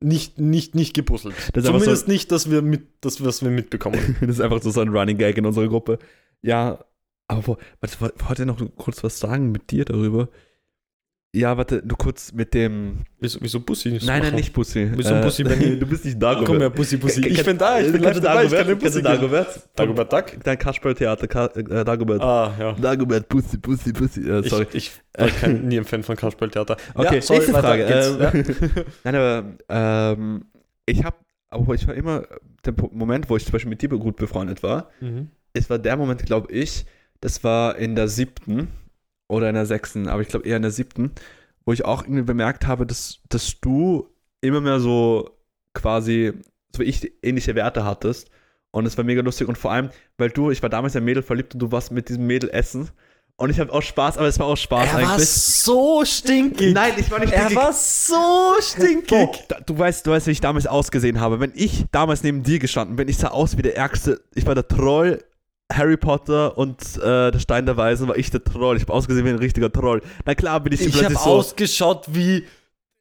nicht, nicht, nicht gepuzzelt. Das Zumindest nicht, dass wir mit, das, was wir mitbekommen. Das ist einfach so ein Running Gag in unserer Gruppe. Ja, aber wo, wo- wollte noch kurz was sagen mit dir darüber? Ja, warte, du kurz mit dem. Wieso, wieso Bussi nicht Nein, nein, machen? nicht Pussy. Wieso Pussy, Benny? Du bist nicht da, Komm her, Bussi, Bussi. Ich bin da, ich bin Kannst du dabei, ich kann Dagobert? den Bussi. Dagobert? Dagobert Duck? Dein Kasperl-Theater, Ka äh, Dagobert. Ah, ja. Dagobert, Pussy, Pussy, Pussy. Äh, sorry. Ich, ich war kein, nie ein Fan von Kasperltheater. Okay, ja, sorry, nächste Frage. geht's. Ähm, Nein, aber ähm, ich habe, aber ich war immer, der Moment, wo ich zum Beispiel mit dir gut befreundet war, Ja. Mhm. es war der Moment, glaube ich, das war in der siebten oder in der sechsten, aber ich glaube eher in der siebten, wo ich auch irgendwie bemerkt habe, dass, dass du immer mehr so quasi, so wie ich, ähnliche Werte hattest. Und es war mega lustig. Und vor allem, weil du, ich war damals in ein Mädel verliebt und du warst mit diesem Mädel essen. Und ich habe auch Spaß, aber es war auch Spaß Er war eigentlich. so stinkig. Nein, ich war nicht er stinkig. war so stinkig. Da- du weißt, du weißt, wie ich damals ausgesehen habe. Wenn ich damals neben dir gestanden bin, ich sah aus wie der ärgste. Ich war der Troll. Harry Potter und äh, der Stein der Weisen war ich der Troll. Ich habe ausgesehen wie ein richtiger Troll. Na klar bin ich, Ich plötzlich habe so. ausgeschaut wie.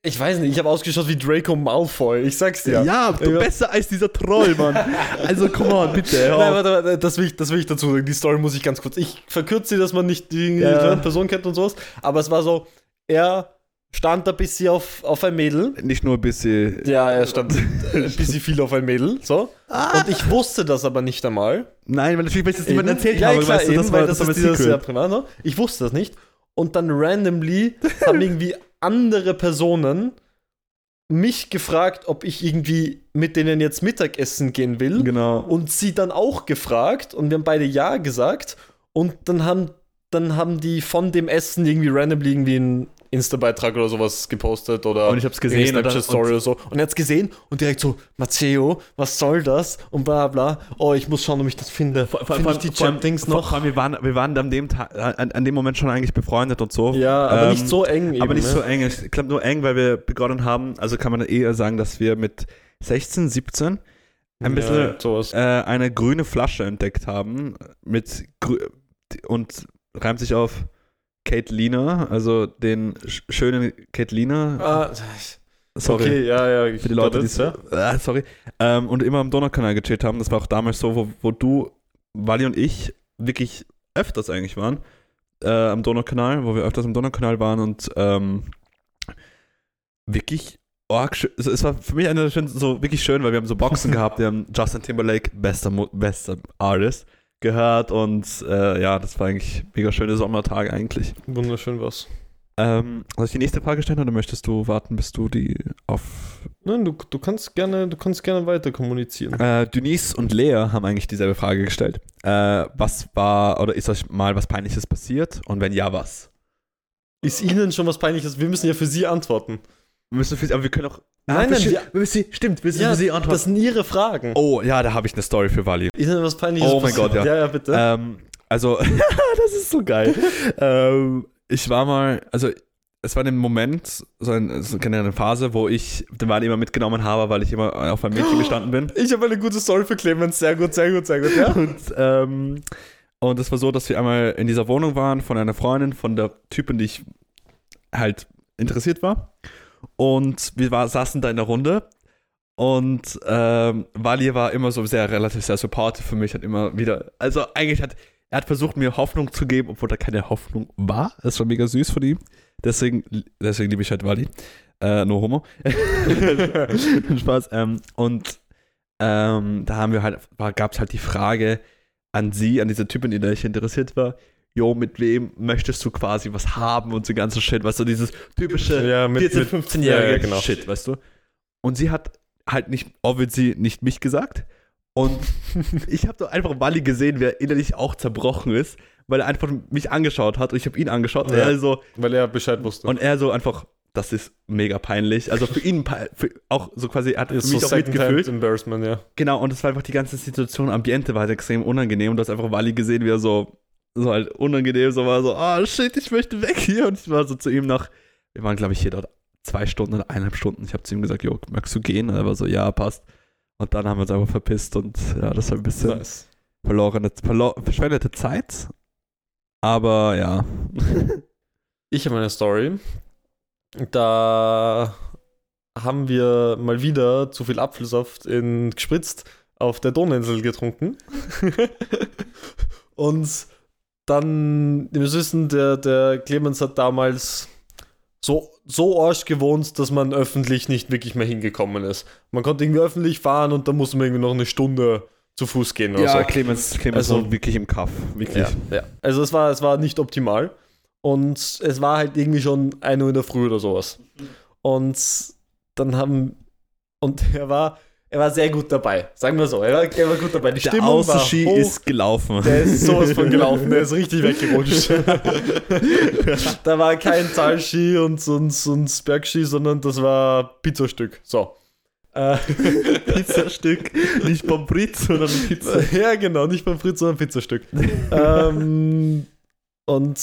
Ich weiß nicht, ich habe ausgeschaut wie Draco Malfoy. Ich sag's dir. ja, du Ja. besser als dieser Troll, Mann. Also, come on, bitte. Nein, warte, warte, das will, ich, das will ich dazu sagen. Die Story muss ich ganz kurz. Ich verkürze sie, dass man nicht die Ja. Person kennt und sowas. Aber es war so, er stand da ein bisschen auf, auf ein Mädel. Nicht nur ein bisschen. Ja, er stand ein bisschen viel auf ein Mädel. So. Ah. Und ich wusste das aber nicht einmal. Nein, weil natürlich, weil ich das niemandem Eben. erzählt ja, habe, klar, weißt du, eben, das weil war das, das, ist dieses Secret. privat. ne? Ich wusste das nicht. Und dann randomly haben irgendwie andere Personen mich gefragt, ob ich irgendwie mit denen jetzt Mittagessen gehen will. Genau. Und sie dann auch gefragt und wir haben beide Ja gesagt. Und dann haben, dann haben die von dem Essen irgendwie randomly irgendwie einen Insta-Beitrag oder sowas gepostet oder Und ich hab's gesehen Snapchat-Story oder so. Und er hat's gesehen und direkt so, Matteo, was soll das? Und bla bla. Oh, ich muss schauen, ob ich das finde. Vor, vor, Finde ich vor, die vor, vor, noch? vor wir waren, wir waren an, dem Tag, an, an dem Moment schon eigentlich befreundet und so. Ja, aber Ähm, nicht so eng eben. aber nicht ne? so eng. Ich glaube nur eng, weil wir begonnen haben, also kann man eher sagen, dass wir mit 16, 17 ein bisschen ja, äh, eine grüne Flasche entdeckt haben mit grü und reimt sich auf Kate also den sch schönen Kate Ah, Sorry. Okay, ja, ja. Für die Leute, die ja. Ah, sorry. Ähm, und immer am Donaukanal gechillt haben. Das war auch damals so, wo, wo du, Wally und ich wirklich öfters eigentlich waren. Äh, am Donaukanal, wo wir öfters am Donaukanal waren und ähm, wirklich arg schön. Also es war für mich eine so wirklich schön, weil wir haben so Boxen gehabt, wir haben Justin Timberlake, bester, bester Artist, gehört und äh, ja, das war eigentlich mega schöne Sommertage eigentlich. Wunderschön was. Ähm, soll ich die nächste Frage stellen oder möchtest du warten, bis du die auf Nein, du, du kannst gerne, du kannst gerne weiter kommunizieren. Äh, Denise und Lea haben eigentlich dieselbe Frage gestellt. Äh, was war oder ist euch mal was Peinliches passiert? Und wenn ja, was? Ist Ihnen schon was Peinliches? Wir müssen ja für Sie antworten. Wir müssen für, aber wir können auch. Nein, nein, für, wir- wir müssen, stimmt, wir müssen Ja, für sie antworten. das sind Ihre Fragen. oh, ja, da habe ich eine Story für Wally. Ist Ihnen was Peinliches Oh mein? Gott, ja. Ja, ja, bitte. Ähm, also, das ist so geil. ähm, ich war mal, also es war ein Moment, so, ein, so eine Phase, wo ich den Wally immer mitgenommen habe, weil ich immer auf ein Mädchen gestanden bin. ich habe eine gute Story für Clemens. Sehr gut, sehr gut, sehr gut. Ja? Und, ähm, und es war so, dass wir einmal in dieser Wohnung waren von einer Freundin, von der Typin, die ich halt interessiert war. Und wir war, saßen da in der Runde. Und ähm, Wally war immer so sehr relativ sehr supportive für mich, hat immer wieder, also eigentlich hat er hat versucht, mir Hoffnung zu geben, obwohl da keine Hoffnung war. Das war mega süß von ihm. Deswegen, deswegen liebe ich halt Wally. Äh, no homo. Spaß. Ähm, und ähm, da haben wir halt, gab es halt die Frage an sie, an diese Typin, in der ich interessiert war, jo, mit wem möchtest du quasi was haben und so ganzen Shit, weißt du, dieses typische Ja, mit- 14-, mit- 15-jährige ja, genau. Shit, weißt du. Und sie hat halt nicht, obviously, nicht mich gesagt. Und ich habe doch einfach Wally gesehen, wer innerlich auch zerbrochen ist, weil er einfach mich angeschaut hat und ich habe ihn angeschaut Ja. er so, Weil er Bescheid wusste. und er so einfach, das ist mega peinlich. Also für ihn für auch so quasi, er hat ist mich so auch mitgefühlt. Embarrassment, ja. Genau, und es war einfach die ganze Situation, Ambiente war halt extrem unangenehm und du hast einfach Wally gesehen, wie er so, so halt unangenehm so war, so, ah shit, ich möchte weg hier. Und ich war so zu ihm nach, wir waren glaube ich hier dort zwei Stunden oder eineinhalb Stunden. Ich habe zu ihm gesagt, jo, magst du gehen? Und er war so, ja, passt. Und dann haben wir uns einfach verpisst und ja, das war ein bisschen Nice. verlorene, verlor, verschwendete Zeit. Aber ja. Ich habe eine Story. Da haben wir mal wieder zu viel Apfelsaft in gespritzt auf der Donauinsel getrunken. und dann, wir wissen, der, der Clemens hat damals so, so arsch gewohnt, dass man öffentlich nicht wirklich mehr hingekommen ist. Man konnte irgendwie öffentlich fahren und dann musste man irgendwie noch eine Stunde zu Fuß gehen oder Ja, so. Clemens, Clemens Also- wirklich im Kaff. Wirklich. Ja, ja. Also es war, es war nicht optimal. Und es war halt irgendwie schon 1 Uhr in der Früh oder sowas. Und dann haben. Und er war, er war sehr gut dabei. Sagen wir so. Er war, er war gut dabei. Die Der Stimmung war Außenski hoch. ist gelaufen. der ist sowas von gelaufen, der ist richtig weggerutscht. da war kein Talski und, und, und Bergski, sondern das war Pizzastück. So. Äh, Pizzastück, nicht Pommes frites, sondern Pizza. ja, genau, nicht beim Fritz, sondern Pizzastück. ähm, und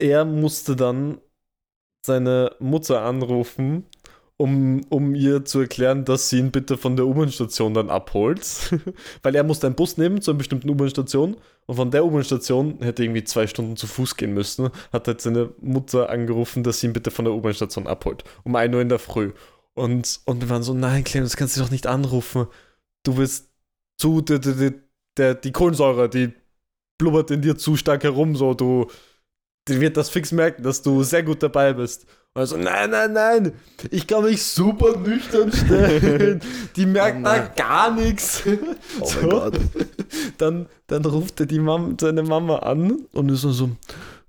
er musste dann seine Mutter anrufen, um, um ihr zu erklären, dass sie ihn bitte von der U-Bahn-Station dann abholt. Weil er musste einen Bus nehmen zu einer bestimmten U-Bahn-Station und von der U-Bahn-Station hätte irgendwie zwei Stunden zu Fuß gehen müssen. Hat halt seine Mutter angerufen, dass sie ihn bitte von der U-Bahn-Station abholt. Um 1 Uhr in der Früh. Und, und wir waren so, nein, Clemens, kannst du doch nicht anrufen. Du bist zu, der, der, der, die Kohlensäure, die blubbert in dir zu stark herum, so, du, die wird das fix merken, dass du sehr gut dabei bist. Und er so, nein, nein, nein, ich kann mich super nüchtern stellen. Die merkt Oh da gar nichts. Oh So. Dann, dann ruft er die Mam seine Mama an und ist so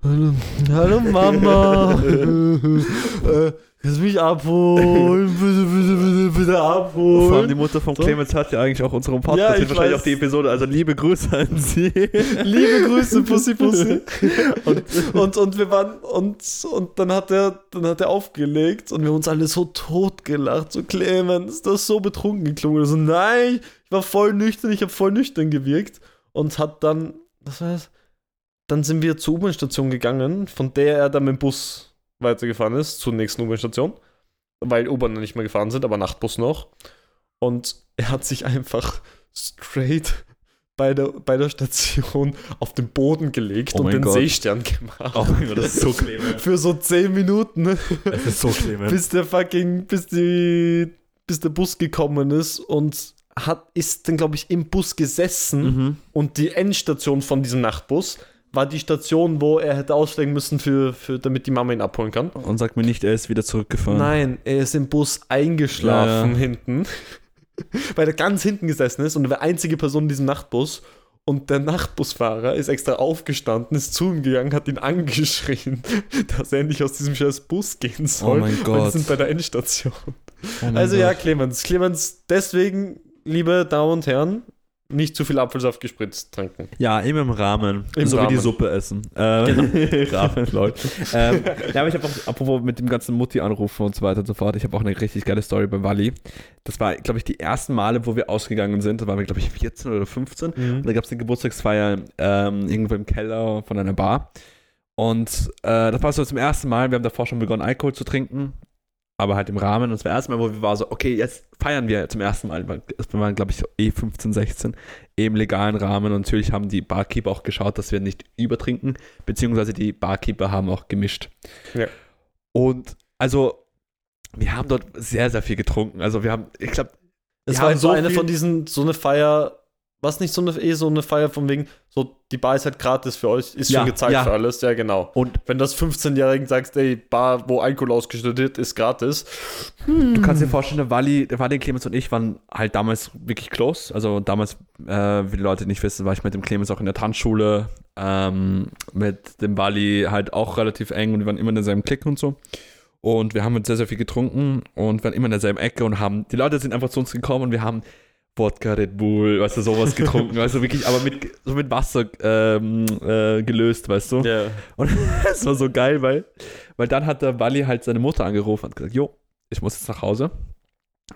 Hallo, hallo Mama. äh, kannst mich abholen? Bitte, bitte, bitte, bitte Vor allem abholen. die Mutter von So. Clemens hört ja eigentlich auch unseren Podcast. Ja, ich wahrscheinlich weiß. auch die Episode. Also liebe Grüße an sie. Liebe Grüße, Pussy Pussy. Und, und, und wir waren, und, und dann hat er, dann hat er aufgelegt und wir haben uns alle so tot gelacht. So, Clemens, du hast so betrunken geklungen. So, nein, ich war voll nüchtern, ich habe voll nüchtern gewirkt. Und hat dann, was war das? Dann sind wir zur U-Bahn-Station gegangen, von der er dann mit dem Bus weitergefahren ist, zur nächsten U-Bahn-Station. Weil U-Bahn nicht mehr gefahren sind, aber Nachtbus noch. Und er hat sich einfach straight bei der, bei der Station auf den Boden gelegt Oh und den Gott. Seestern gemacht. Oh mein Gott, das ist so Clemens. Für so 10 Minuten, Das ist so Clemens. bis der fucking, bis die, bis der Bus gekommen ist und hat, ist dann, glaube ich, im Bus gesessen Mhm. und die Endstation von diesem Nachtbus war die Station, wo er hätte aussteigen müssen, für, für, damit die Mama ihn abholen kann. Und sag mir nicht, er ist wieder zurückgefahren. Nein, er ist im Bus eingeschlafen Ja, ja. hinten, weil er ganz hinten gesessen ist und er war einzige Person in diesem Nachtbus. Und der Nachtbusfahrer ist extra aufgestanden, ist zu ihm gegangen, hat ihn angeschrien, dass er nicht aus diesem scheiß Bus gehen soll. Oh mein Weil Gott. wir sind bei der Endstation. Oh Also Gott. ja, Clemens. Clemens, deswegen, liebe Damen und Herren, nicht zu viel Apfelsaft gespritzt trinken. Ja, immer im Rahmen. Im so wie die Rahmen. Suppe essen. Äh, Rahmen, Leute. ähm, ja, aber ich habe auch, apropos mit dem ganzen Mutti-Anrufen und so weiter und so fort, ich habe auch eine richtig geile Story beim Walli. Das war, glaube ich, die ersten Male, wo wir ausgegangen sind. Da waren wir, glaube ich, 14 oder 15. Und da gab es eine Geburtstagsfeier ähm, irgendwo im Keller von einer Bar. Und äh, das war so zum ersten Mal. Wir haben davor schon begonnen, Alkohol zu trinken. Aber halt im Rahmen. Und das war das erste Mal, wo wir waren so, okay, jetzt feiern wir zum ersten Mal. Wir waren, glaube ich, so eh 15, 16 im legalen Rahmen. Und natürlich haben die Barkeeper auch geschaut, dass wir nicht übertrinken. Beziehungsweise die Barkeeper haben auch gemischt. Ja. Und also, wir haben dort sehr, sehr viel getrunken. Also wir haben, ich glaube, Es war so so eine von diesen, so eine Feier, was nicht so eine, eh so eine Feier von wegen, so die Bar ist halt gratis für euch, ist Ja, schon gezahlt ja. für alles, ja genau. und Wenn das 15-Jährigen sagst, ey, Bar, wo Alkohol ausgeschüttet wird, ist gratis. Du kannst dir vorstellen, der Wally, der Wally, Clemens und ich waren halt damals wirklich close. Also damals, äh, wie die Leute nicht wissen, war ich mit dem Clemens auch in der Tanzschule, ähm, mit dem Wally halt auch relativ eng und wir waren immer in derselben Clique und so. Und wir haben halt sehr, sehr viel getrunken und waren immer in derselben Ecke und haben, die Leute sind einfach zu uns gekommen und wir haben Wodka, Red Bull, weißt du, sowas getrunken, weißt du, wirklich, aber mit, so mit Wasser ähm, äh, gelöst, weißt du. Ja. Und es war so geil, weil, weil dann hat der Wally halt seine Mutter angerufen und gesagt, jo, ich muss jetzt nach Hause.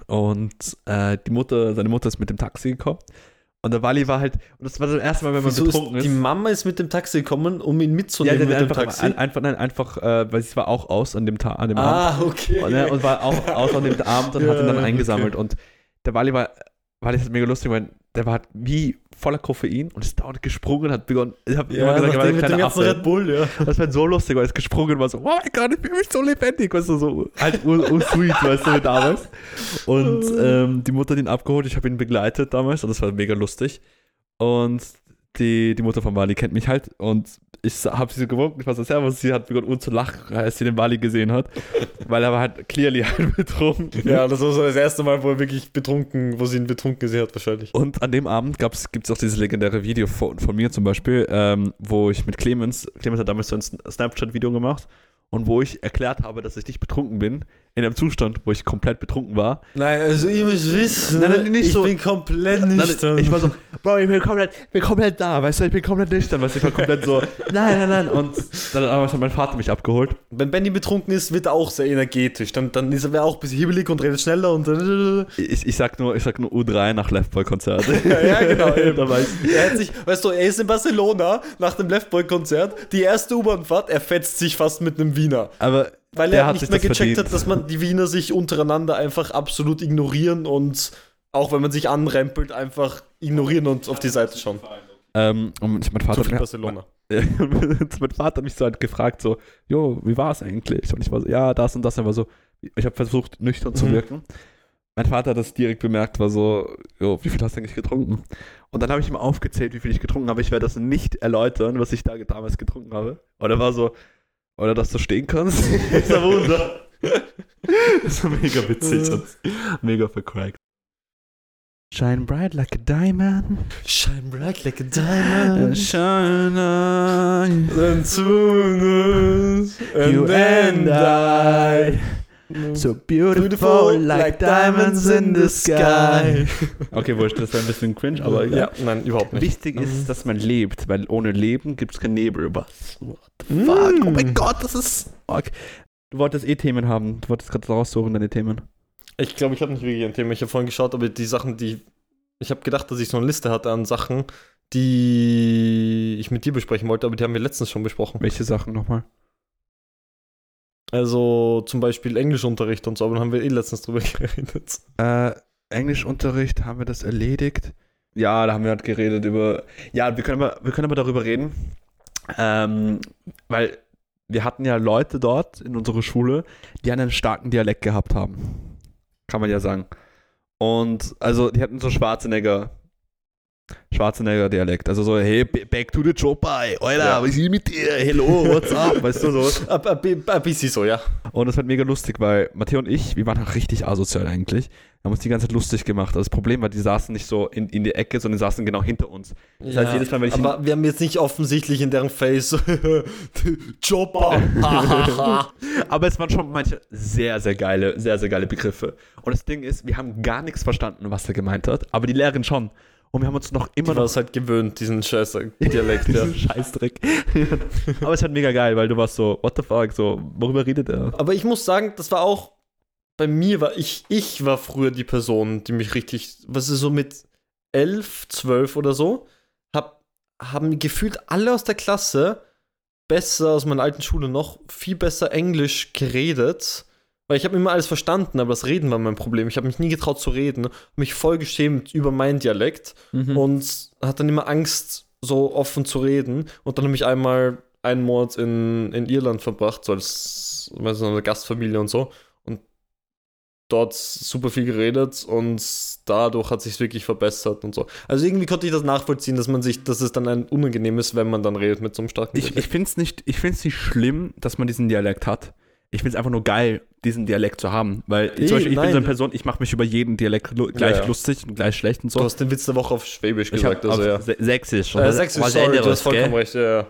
Und äh, die Mutter, seine Mutter ist mit dem Taxi gekommen. Und der Wally war halt, und das war das erste Mal, wenn man Wieso betrunken ist, ist. die Mama ist mit dem Taxi gekommen, um ihn ja, mitzunehmen der mit dem einfach, Taxi. ein, einfach, nein, einfach, äh, weil sie war auch aus an dem, Ta an dem Abend. ah, okay. Und, ne, und war auch aus an dem Abend und hat ihn dann Ja, eingesammelt. Und der Wally war, Wally ist mega lustig, weil der war halt wie voller Koffein und ist dauernd gesprungen, hat begonnen, ich habe Ja, immer gesagt, er war ein kleiner Affe. Red Bull, ja. Das war so lustig, weil es gesprungen war so, oh mein Gott, ich fühle mich so lebendig, weißt du, so halt ur, ur sweet, weißt du, damals. Und ähm, die Mutter hat ihn abgeholt, ich habe ihn begleitet damals und das war mega lustig. Und die, die Mutter von Wally kennt mich halt und ich habe sie so gewunken, ich war so servus, sie hat begonnen zu lachen, als sie den Wally gesehen hat, weil er war halt clearly halt betrunken. Ja, das war so das erste Mal, wo er wirklich betrunken, wo sie ihn betrunken gesehen hat, wahrscheinlich. Und an dem Abend gibt es auch dieses legendäre Video von, von mir zum Beispiel, ähm, wo ich mit Clemens, Clemens hat damals so ein Snapchat-Video gemacht und wo ich erklärt habe, dass ich nicht betrunken bin, in einem Zustand, wo ich komplett betrunken war. Nein, also ihr müsst wissen, Nein, nein, nicht ich so- bin komplett nüchtern. ich war so, Bro, ich bin komplett, bin komplett da, weißt du, ich bin komplett nüchtern, weißt du, ich war komplett so, nein, nein, nein. Und dann hat mein Vater mich abgeholt. Wenn Benny betrunken ist, wird er auch sehr energetisch. Dann, dann ist er auch ein bisschen hibbelig und redet schneller und dann. Ich, ich sag nur, ich sag nur U3 nach Left Boy Konzert. Ja, ja, genau. eben. ich. Er hat sich, weißt du, er ist in Barcelona nach dem Left Boy Konzert. Die erste U-Bahn-Fahrt, er fetzt sich fast mit einem Wiener. Aber Weil der er nicht mehr gecheckt verdient. hat, dass man die Wiener sich untereinander einfach absolut ignorieren und auch wenn man sich anrempelt, einfach ignorieren und auf die Seite schauen. Ähm, und mein Vater So viel Barcelona. Mein Vater hat mich so halt gefragt, so, jo, wie war es eigentlich? Und ich war so, ja, das und das. Er war so, ich habe versucht, nüchtern zu Mhm. wirken. Mein Vater hat das direkt bemerkt, war so, jo, wie viel hast du eigentlich getrunken? Und dann habe ich ihm aufgezählt, wie viel ich getrunken habe. Ich werde das nicht erläutern, was ich da damals getrunken habe. Und er war so, oder dass du stehen kannst. das ist ein Wunder. das war mega witzig und mega vercrackt. Shine bright like a diamond. Shine bright like a diamond. Shine on. And soon as You and I. So beautiful, like diamonds in the sky. Okay, wurscht, das war ein bisschen cringe, aber ja, nein, überhaupt nicht. Wichtig ist, dass man lebt, weil ohne Leben gibt es kein Nebel. Was? What the Mm. fuck? Oh mein Gott, das ist. Fuck. Du wolltest eh Themen haben. Du wolltest gerade raussuchen, deine Themen. Ich glaube, ich habe nicht wirklich ein Thema. Ich habe vorhin geschaut, aber die Sachen, die. Ich habe gedacht, dass ich so eine Liste hatte an Sachen, die ich mit dir besprechen wollte, aber die haben wir letztens schon besprochen. Welche Sachen nochmal? Also zum Beispiel Englischunterricht und so, aber dann haben wir eh letztens drüber geredet. Äh, Englischunterricht, haben wir das erledigt? Ja, da haben wir halt geredet über. Ja, wir können aber, wir können aber darüber reden. Ähm, weil wir hatten ja Leute dort in unserer Schule, die einen starken Dialekt gehabt haben. Kann man ja sagen. Und also die hatten so Schwarzenegger. Schwarzenegger-Dialekt. Also so, hey, back to the job, ey. Alter, Ja. was ist mit dir? Hello, what's up? Weißt du so? Ein, bisschen so, ja. Und das war mega lustig, weil Matteo und ich, wir waren auch richtig asozial eigentlich. Wir haben uns die ganze Zeit lustig gemacht. Also das Problem war, die saßen nicht so in, in die Ecke, sondern die saßen genau hinter uns. Das heißt, jedes Mal, wenn ich aber wir haben jetzt nicht offensichtlich in deren Face Chopper. Aber es waren schon manche sehr, sehr geile, sehr, sehr geile Begriffe. Und das Ding ist, wir haben gar nichts verstanden, was er gemeint hat, aber die Lehrerin schon. Und wir haben uns noch immer war noch es halt gewöhnt, diesen scheiß Dialekt, ja. diesen Scheißdreck. aber es halt mega geil, weil du warst so, what the fuck, so, worüber redet er? Aber ich muss sagen, das war auch bei mir war ich ich war früher die Person, die mich richtig, was ist so mit elf, zwölf oder so, hab haben gefühlt alle aus der Klasse besser aus meiner alten Schule noch viel besser Englisch geredet, weil ich habe immer alles verstanden, aber das Reden war mein Problem. Ich habe mich nie getraut zu reden, mich voll geschämt über meinen Dialekt Mhm. und hatte dann immer Angst, so offen zu reden. Und dann habe ich einmal einen Monat in, in Irland verbracht, so als weiß nicht, eine Gastfamilie und so. Und dort super viel geredet und dadurch hat sich wirklich verbessert und so. Also irgendwie konnte ich das nachvollziehen, dass man sich, dass es dann ein unangenehm ist, wenn man dann redet mit so einem starken Ich, ich finde es nicht, ich find's nicht schlimm, dass man diesen Dialekt hat. Ich finde es einfach nur geil, diesen Dialekt zu haben. Weil Eh, zum Beispiel, ich bin nein. so eine Person, ich mache mich über jeden Dialekt gleich Ja, lustig und gleich schlecht und so. Du hast den Witz der Woche auf Schwäbisch ich gesagt, also ja. Sächsisch. Äh, Sächsisch, was sorry, du hast vollkommen gell? recht, ja.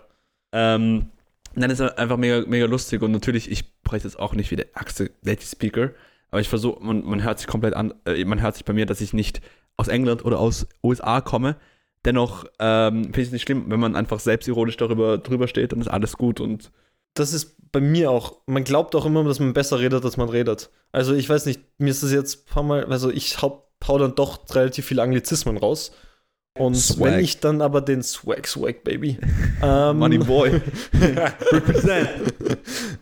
Ähm, dann ist er einfach mega, mega lustig und natürlich, ich spreche jetzt auch nicht wie der ärgste Native Speaker, aber ich versuche, man, man hört sich komplett an, äh, man hört sich bei mir, dass ich nicht aus England oder aus USA komme. Dennoch ähm, finde ich es nicht schlimm, wenn man einfach selbstironisch darüber drüber steht, dann ist alles gut und das ist bei mir auch. Man glaubt auch immer, dass man besser redet, als man redet. Also ich weiß nicht, mir ist das jetzt ein paar Mal, also ich hau, hau dann doch relativ viele Anglizismen raus. Und Swag. wenn ich dann aber den Swag, Swag, Baby. ähm, Money Boy. Represent.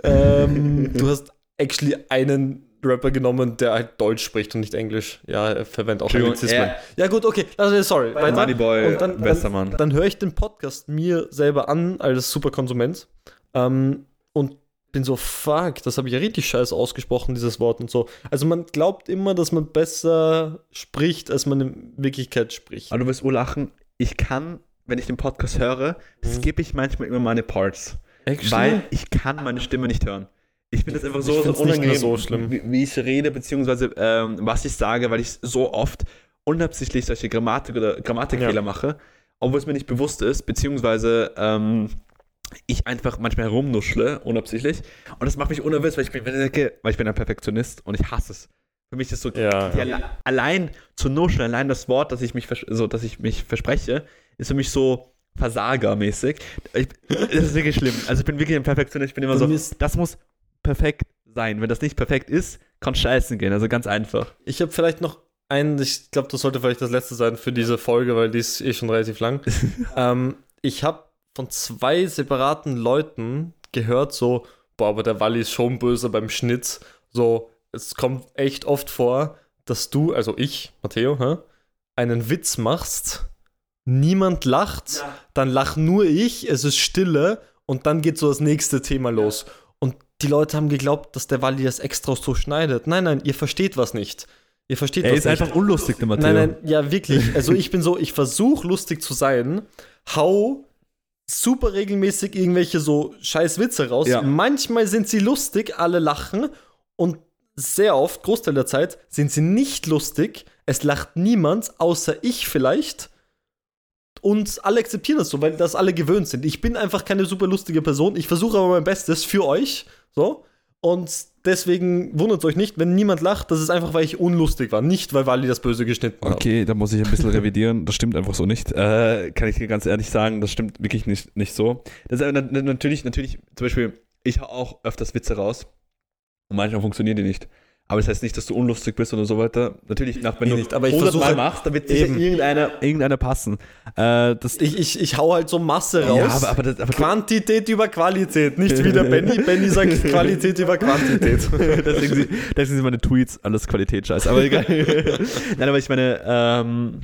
ähm, du hast actually einen Rapper genommen, der halt Deutsch spricht und nicht Englisch. Ja, er verwendet auch Anglizismen. er- Ja, gut, okay. Also, sorry. Weiter. Moneyboy, Und dann, bester dann, Mann. Dann höre ich den Podcast mir selber an als Superkonsument ähm, und bin so, fuck, das habe ich ja richtig scheiße ausgesprochen, dieses Wort und so. Also man glaubt immer, dass man besser spricht, als man in Wirklichkeit spricht. Aber du wirst wohl lachen, ich kann, wenn ich den Podcast höre, skippe ich manchmal immer meine Parts. Weil ich kann meine Stimme nicht hören. Ich finde das einfach so, so unangenehm, so schlimm. Wie, wie ich rede, beziehungsweise ähm, was ich sage, weil ich so oft unabsichtlich solche Grammatik- oder Grammatikfehler Ja. mache, obwohl es mir nicht bewusst ist, beziehungsweise ähm, ich einfach manchmal herumnuschle, unabsichtlich. Und das macht mich unnervös, weil ich bin, weil ich bin ein Perfektionist und ich hasse es. Für mich ist so, Ja, die ja. alle, allein zu nuscheln, allein das Wort, dass ich mich, so, dass ich mich verspreche, ist für mich so versagermäßig. Ich, das ist wirklich schlimm. Also ich bin wirklich ein Perfektionist. Ich bin immer Bei so, das muss perfekt sein. Wenn das nicht perfekt ist, kann scheißen gehen. Also ganz einfach. Ich habe vielleicht noch einen, ich glaube, das sollte vielleicht das letzte sein für diese Folge, weil die ist eh schon relativ lang. ähm, ich habe von zwei separaten Leuten gehört, so, boah, aber der Walli ist schon böse beim Schnitt. So, es kommt echt oft vor, dass du, also ich, Matteo, hä, einen Witz machst, niemand lacht, dann lach nur ich, es ist Stille und dann geht so das nächste Thema los. Und die Leute haben geglaubt, dass der Walli das extra so schneidet. Nein, nein, ihr versteht was nicht. Ihr versteht Er was ist nicht. einfach unlustig, der Matteo. Nein, nein, ja, wirklich. Also ich bin so, ich versuche lustig zu sein, hau super regelmäßig irgendwelche so scheiß Witze raus. Ja. Manchmal sind sie lustig, alle lachen und sehr oft, Großteil der Zeit, sind sie nicht lustig. Es lacht niemand, außer ich vielleicht. Und alle akzeptieren das so, weil das alle gewöhnt sind. Ich bin einfach keine super lustige Person. Ich versuche aber mein Bestes für euch. So. Und deswegen wundert euch nicht, wenn niemand lacht. Das ist einfach, weil ich unlustig war. Nicht, weil Wally das Böse geschnitten hat. Okay, da muss ich ein bisschen revidieren. Das stimmt einfach so nicht. Äh, kann ich dir ganz ehrlich sagen, das stimmt wirklich nicht, nicht so. Das ist natürlich, natürlich, zum Beispiel, ich hau auch öfters Witze raus und manchmal funktionieren die nicht. Aber das heißt nicht, dass du unlustig bist oder so weiter. Natürlich, nach, wenn Eh du nicht, aber ich 100 Mal versuche- machst, dann wird sicher irgendeiner, irgendeiner passen. Äh, das, Ich, ich, ich hau halt so Masse raus. ja, aber, aber, das, aber Quantität über Qualität. Nicht wie der Benny. Benny sagt Qualität über Quantität. deswegen, sind- deswegen sind meine Tweets alles Qualitätsscheiß. Aber egal. Nein, aber ich meine, ähm,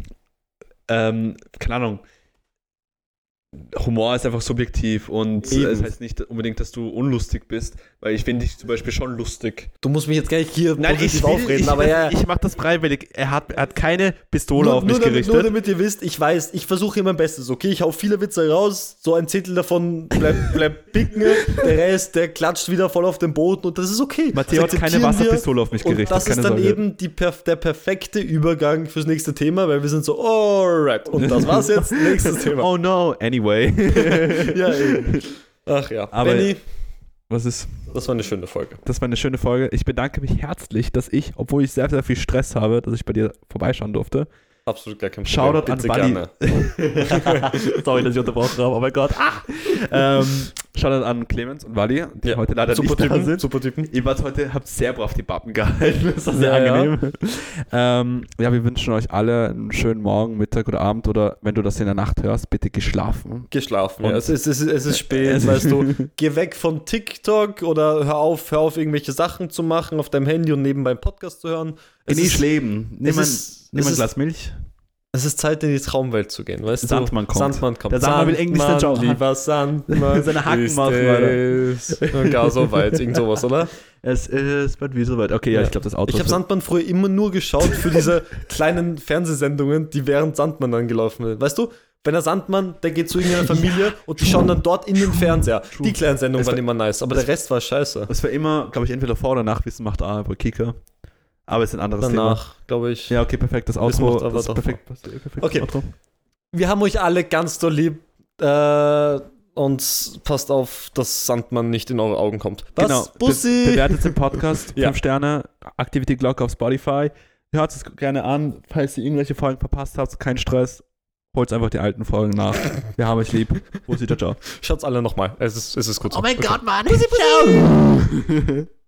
ähm, keine Ahnung. Humor ist einfach subjektiv und Eben. es heißt nicht unbedingt, dass du unlustig bist, weil ich finde dich zum Beispiel schon lustig. Du musst mich jetzt gar nicht hier positiv will- aufreden, ich, aber ja. ich mache das freiwillig. Er hat, er hat keine Pistole nur, auf mich nur, damit, gerichtet. nur damit ihr wisst, ich weiß, ich versuche hier mein Bestes, okay? Ich hau viele Witze raus, so ein Zettel davon bleibt bleib picken, der Rest, der klatscht wieder voll auf den Boden und das ist okay. Matteo hat keine. Wasserpistole auf mich Und gerichtet. das ist dann Sorge. eben die, der perfekte Übergang fürs nächste Thema, weil wir sind so, alright. Und das war's jetzt, nächstes Thema. Oh no, anyway. Ja, eben. Ach ja, Aber- Benny, Was ist? das war eine schöne Folge. Das war eine schöne Folge. Ich bedanke mich herzlich, dass ich, obwohl ich sehr, sehr viel Stress habe, dass ich bei dir vorbeischauen durfte. Absolut gar kein Problem. Shoutout an Bitte Buddy. gerne. Sorry, dass ich unterbrochen habe, oh mein Gott. Ah! Ähm, Shoutout an Clemens und Wally, die Ja, heute leider super nicht da Typen, sind. super Typen. Ihr wart heute, habt sehr brav die Pappen gehalten. Das war sehr Ja, ja. angenehm. Ähm, ja, wir wünschen euch alle einen schönen Morgen, Mittag oder Abend oder wenn du das in der Nacht hörst, bitte geschlafen. Geschlafen. Und- Ja. Es, ist, es, ist, es ist spät, Es weißt du. Geh weg von TikTok oder hör auf, hör auf, irgendwelche Sachen zu machen auf deinem Handy und nebenbei einen Podcast zu hören. Es Genieß ist, Leben. Nimm es ist- nimm es ein ist- Glas Milch. es ist Zeit, in die Traumwelt zu gehen, weißt Sandmann du? kommt. Sandmann kommt. Der Sandmann will Englisch Job haben. Lieber Sandmann. Seine Hacken machen, es. Und gar so weit, irgend sowas, oder? Es ist bald wie soweit. Okay, ja, Ja. ich glaube, das Auto Ich habe Sandmann früher immer nur geschaut für diese kleinen Fernsehsendungen, die während Sandmann dann gelaufen sind. Weißt du, wenn der Sandmann, der geht zu irgendeiner Familie und die schauen dann dort in den Fernseher. Die kleinen Sendungen Es waren war- immer nice, aber der Rest war scheiße. Das war immer, glaube ich, entweder vor oder nach Wissen macht A bei Kika. Aber es ist ein anderes Danach, glaube ich. Thema. Ja, okay, perfekt. Das Outro. Das ist doch perfekt. perfekt Okay. Outro. Wir haben euch alle ganz doll lieb. Äh, und passt auf, dass Sandmann nicht in eure Augen kommt. Was? Genau. Be Bussi! bewertet den Podcast. Ja. 5 Sterne. Aktivity Glocke auf Spotify. Hört es gerne an. Falls ihr irgendwelche Folgen verpasst habt, kein Stress. Holt einfach die alten Folgen nach. Wir haben euch lieb. Bussi, ciao, ciao. Schaut's alle nochmal. Es ist, es ist so. Oh mein Okay. Gott, Mann. Ciao.